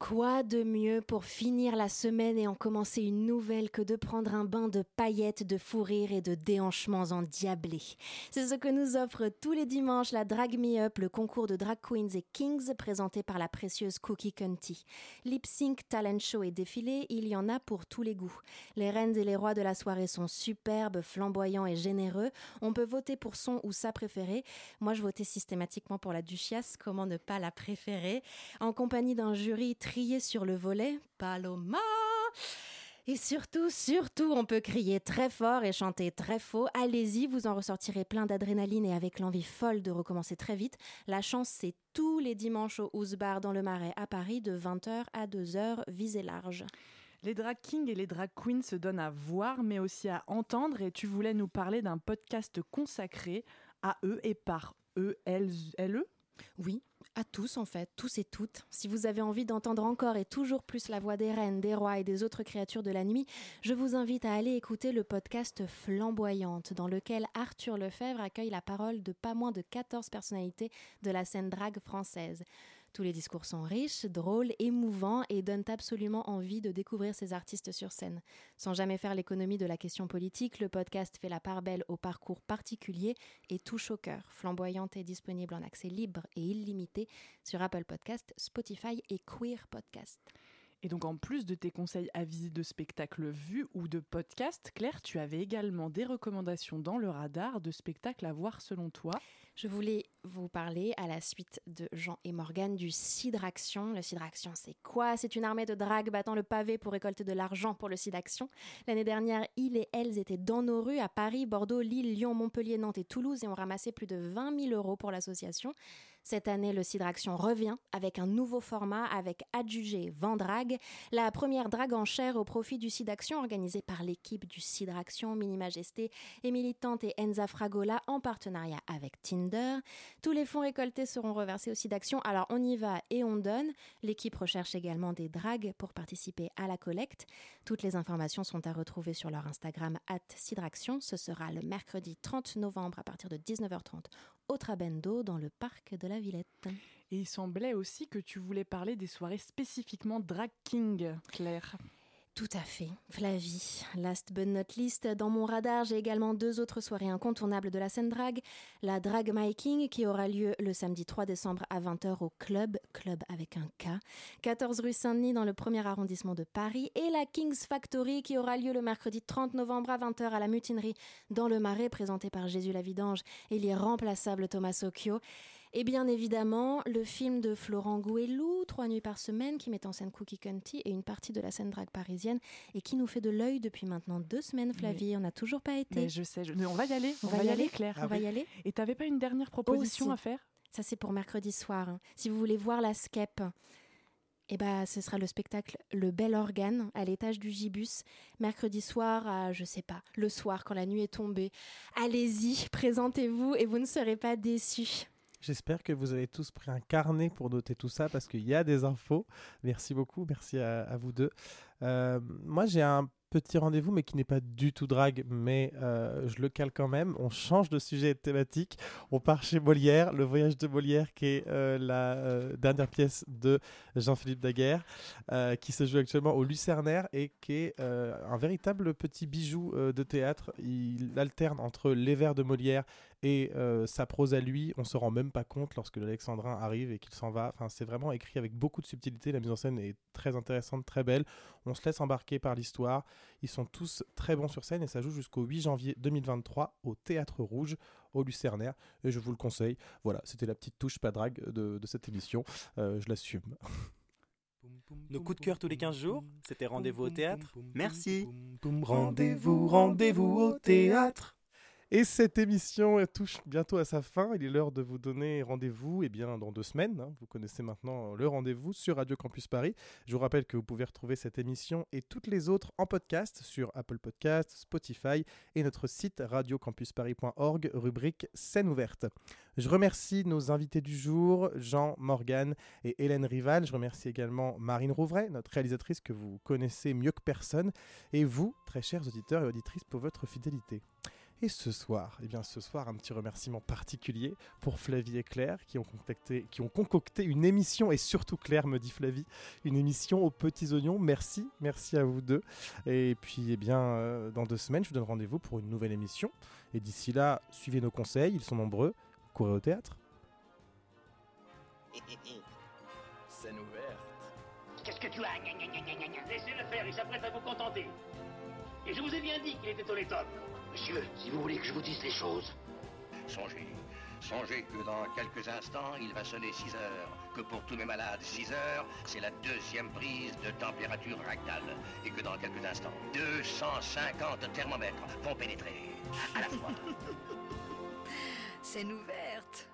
Quoi de mieux pour finir la semaine et en commencer une nouvelle que de prendre un bain de paillettes, de fou rire et de déhanchements endiablés C'est ce que nous offre tous les dimanches la Drag Me Up, le concours de drag queens et kings présenté par la précieuse Cookie Cunty. Lip sync, talent show et défilé, il y en a pour tous les goûts. Les reines et les rois de la soirée sont superbes, flamboyants et généreux. On peut voter pour son ou sa préférée. Moi, je votais systématiquement pour la Duchiasse, comment ne pas la préférer? En compagnie d'un jury trié sur le volet, Paloma et surtout, surtout, on peut crier très fort et chanter très faux. Allez-y, vous en ressortirez plein d'adrénaline et avec l'envie folle de recommencer très vite. La chance, c'est tous les dimanches au House Bar dans le Marais à Paris de 20h à 2h, visez large. Les drag kings et les drag queens se donnent à voir, mais aussi à entendre. Et tu voulais nous parler d'un podcast consacré à eux et par eux, elles, elles Oui, à tous en fait, tous et toutes. Si vous avez envie d'entendre encore et toujours plus la voix des reines, des rois et des autres créatures de la nuit, je vous invite à aller écouter le podcast Flamboyante, dans lequel Arthur Lefebvre accueille la parole de pas moins de 14 personnalités de la scène drague française. Tous les discours sont riches, drôles, émouvants et donnent absolument envie de découvrir ces artistes sur scène. Sans jamais faire l'économie de la question politique, le podcast fait la part belle au parcours particulier et touche au cœur. Flamboyante est disponible en accès libre et illimité sur Apple Podcast, Spotify et Queer Podcast. Et donc, en plus de tes conseils avisés de spectacles vus ou de podcasts, Claire, tu avais également des recommandations dans le radar de spectacles à voir selon toi. Je voulais vous parler à la suite de Jean et Morgane du Cidraction. Le Cidraction, c'est quoi? C'est une armée de drague battant le pavé pour récolter de l'argent pour le Cidaction. L'année dernière, ils et elles étaient dans nos rues à Paris, Bordeaux, Lille, Lyon, Montpellier, Nantes et Toulouse et ont ramassé plus de 20 000 euros pour l'association. Cette année, le Cidraction revient avec un nouveau format avec Adjugé Vendrague, la première drague en chair au profit du Cidaction organisée par l'équipe du Cidraction, Mini Majesté, Émilie Tante et Enza Fragola en partenariat avec Tinder. Tous les fonds récoltés seront reversés au Cidaction. Alors on y va et on donne. L'équipe recherche également des dragues pour participer à la collecte. Toutes les informations sont à retrouver sur leur Instagram Cidraction. Ce sera le mercredi 30 novembre à partir de 19h30 au Trabendo dans le parc de la Villette. Et il semblait aussi que tu voulais parler des soirées spécifiquement drag king, Claire. Tout à fait, Flavie. Last but not least, dans mon radar, j'ai également deux autres soirées incontournables de la scène drague. La Drag Making qui aura lieu le samedi 3 décembre à 20h au Club, Club avec un K, 14 rue Saint-Denis dans le premier arrondissement de Paris. Et la King's Factory qui aura lieu le mercredi 30 novembre à 20h à la Mutinerie dans le Marais, présentée par Jésus la Vidange et l'irremplaçable Thomas Occhio. Et bien évidemment, le film de Florent Gouelou, Trois nuits par semaine, qui met en scène Cookie County et une partie de la scène drague parisienne et qui nous fait de l'œil depuis maintenant deux semaines, Flavie. On n'a toujours pas été. Mais je sais, je- mais on va y aller, On on, va va y aller, aller Claire. On va y aller Et t'avais pas une dernière proposition Aussi. à faire? Ça, c'est pour mercredi soir. hein. Si vous voulez voir la skep, eh ben, ce sera le spectacle Le Bel Organe à l'étage du Gibus, mercredi soir à, je sais pas, le soir quand la nuit est tombée. Allez-y, [laughs] présentez-vous et vous ne serez pas déçus. J'espère que vous avez tous pris un carnet pour noter tout ça parce qu'il y a des infos. Merci beaucoup, merci à, vous deux. Euh, moi, j'ai un petit rendez-vous, mais qui n'est pas du tout drague, mais euh, je le cale quand même. On change de sujet et de thématique. On part chez Molière, le voyage de Molière, qui est euh, la dernière pièce de Jean-Philippe Daguerre, qui se joue actuellement au Lucernaire et qui est un véritable petit bijou de théâtre. Il alterne entre les vers de Molière et euh, sa prose à lui, on se rend même pas compte lorsque l'Alexandrin arrive et qu'il s'en va. Enfin, c'est vraiment écrit avec beaucoup de subtilité. La mise en scène est très intéressante, très belle. On se laisse embarquer par l'histoire. Ils sont tous très bons sur scène et ça joue jusqu'au 8 janvier 2023 au Théâtre Rouge au Lucernaire. Et je vous le conseille. Voilà, c'était la petite touche pas drague de, de cette émission. Euh, je l'assume. Nos coups de cœur tous les 15 jours, c'était rendez-vous au théâtre. Merci. Rendez-vous, rendez-vous au théâtre. Et cette émission touche bientôt à sa fin. Il est l'heure de vous donner rendez-vous eh bien, dans deux semaines. hein. Vous connaissez maintenant le rendez-vous sur Radio Campus Paris. Je vous rappelle que vous pouvez retrouver cette émission et toutes les autres en podcast sur Apple Podcast, Spotify et notre site radiocampusparis.org, rubrique Scène ouverte. Je remercie nos invités du jour, Jean Morgan et Hélène Rival. Je remercie également Marine Rouvray, notre réalisatrice que vous connaissez mieux que personne, et vous, très chers auditeurs et auditrices, pour votre fidélité. Et ce soir, eh bien ce soir, un petit remerciement particulier pour Flavie et Claire qui ont, concocté, qui ont concocté une émission, et surtout Claire, me dit Flavie, une émission aux petits oignons. Merci, merci à vous deux. Et puis, eh bien, euh, dans deux semaines, je vous donne rendez-vous pour une nouvelle émission. Et d'ici là, suivez nos conseils, ils sont nombreux. Courez au théâtre. Scène ouverte. Qu'est-ce que tu as? Laissez-le faire, il s'apprête à vous contenter. Et je vous ai bien dit qu'il était homme. Monsieur, si vous voulez que je vous dise les choses. Songez, songez que dans quelques instants, il va sonner 6 heures. Que pour tous mes malades, 6 heures, c'est la deuxième prise de température rectale. Et que dans quelques instants, 250 thermomètres vont pénétrer à la fois. [laughs] Scène ouverte.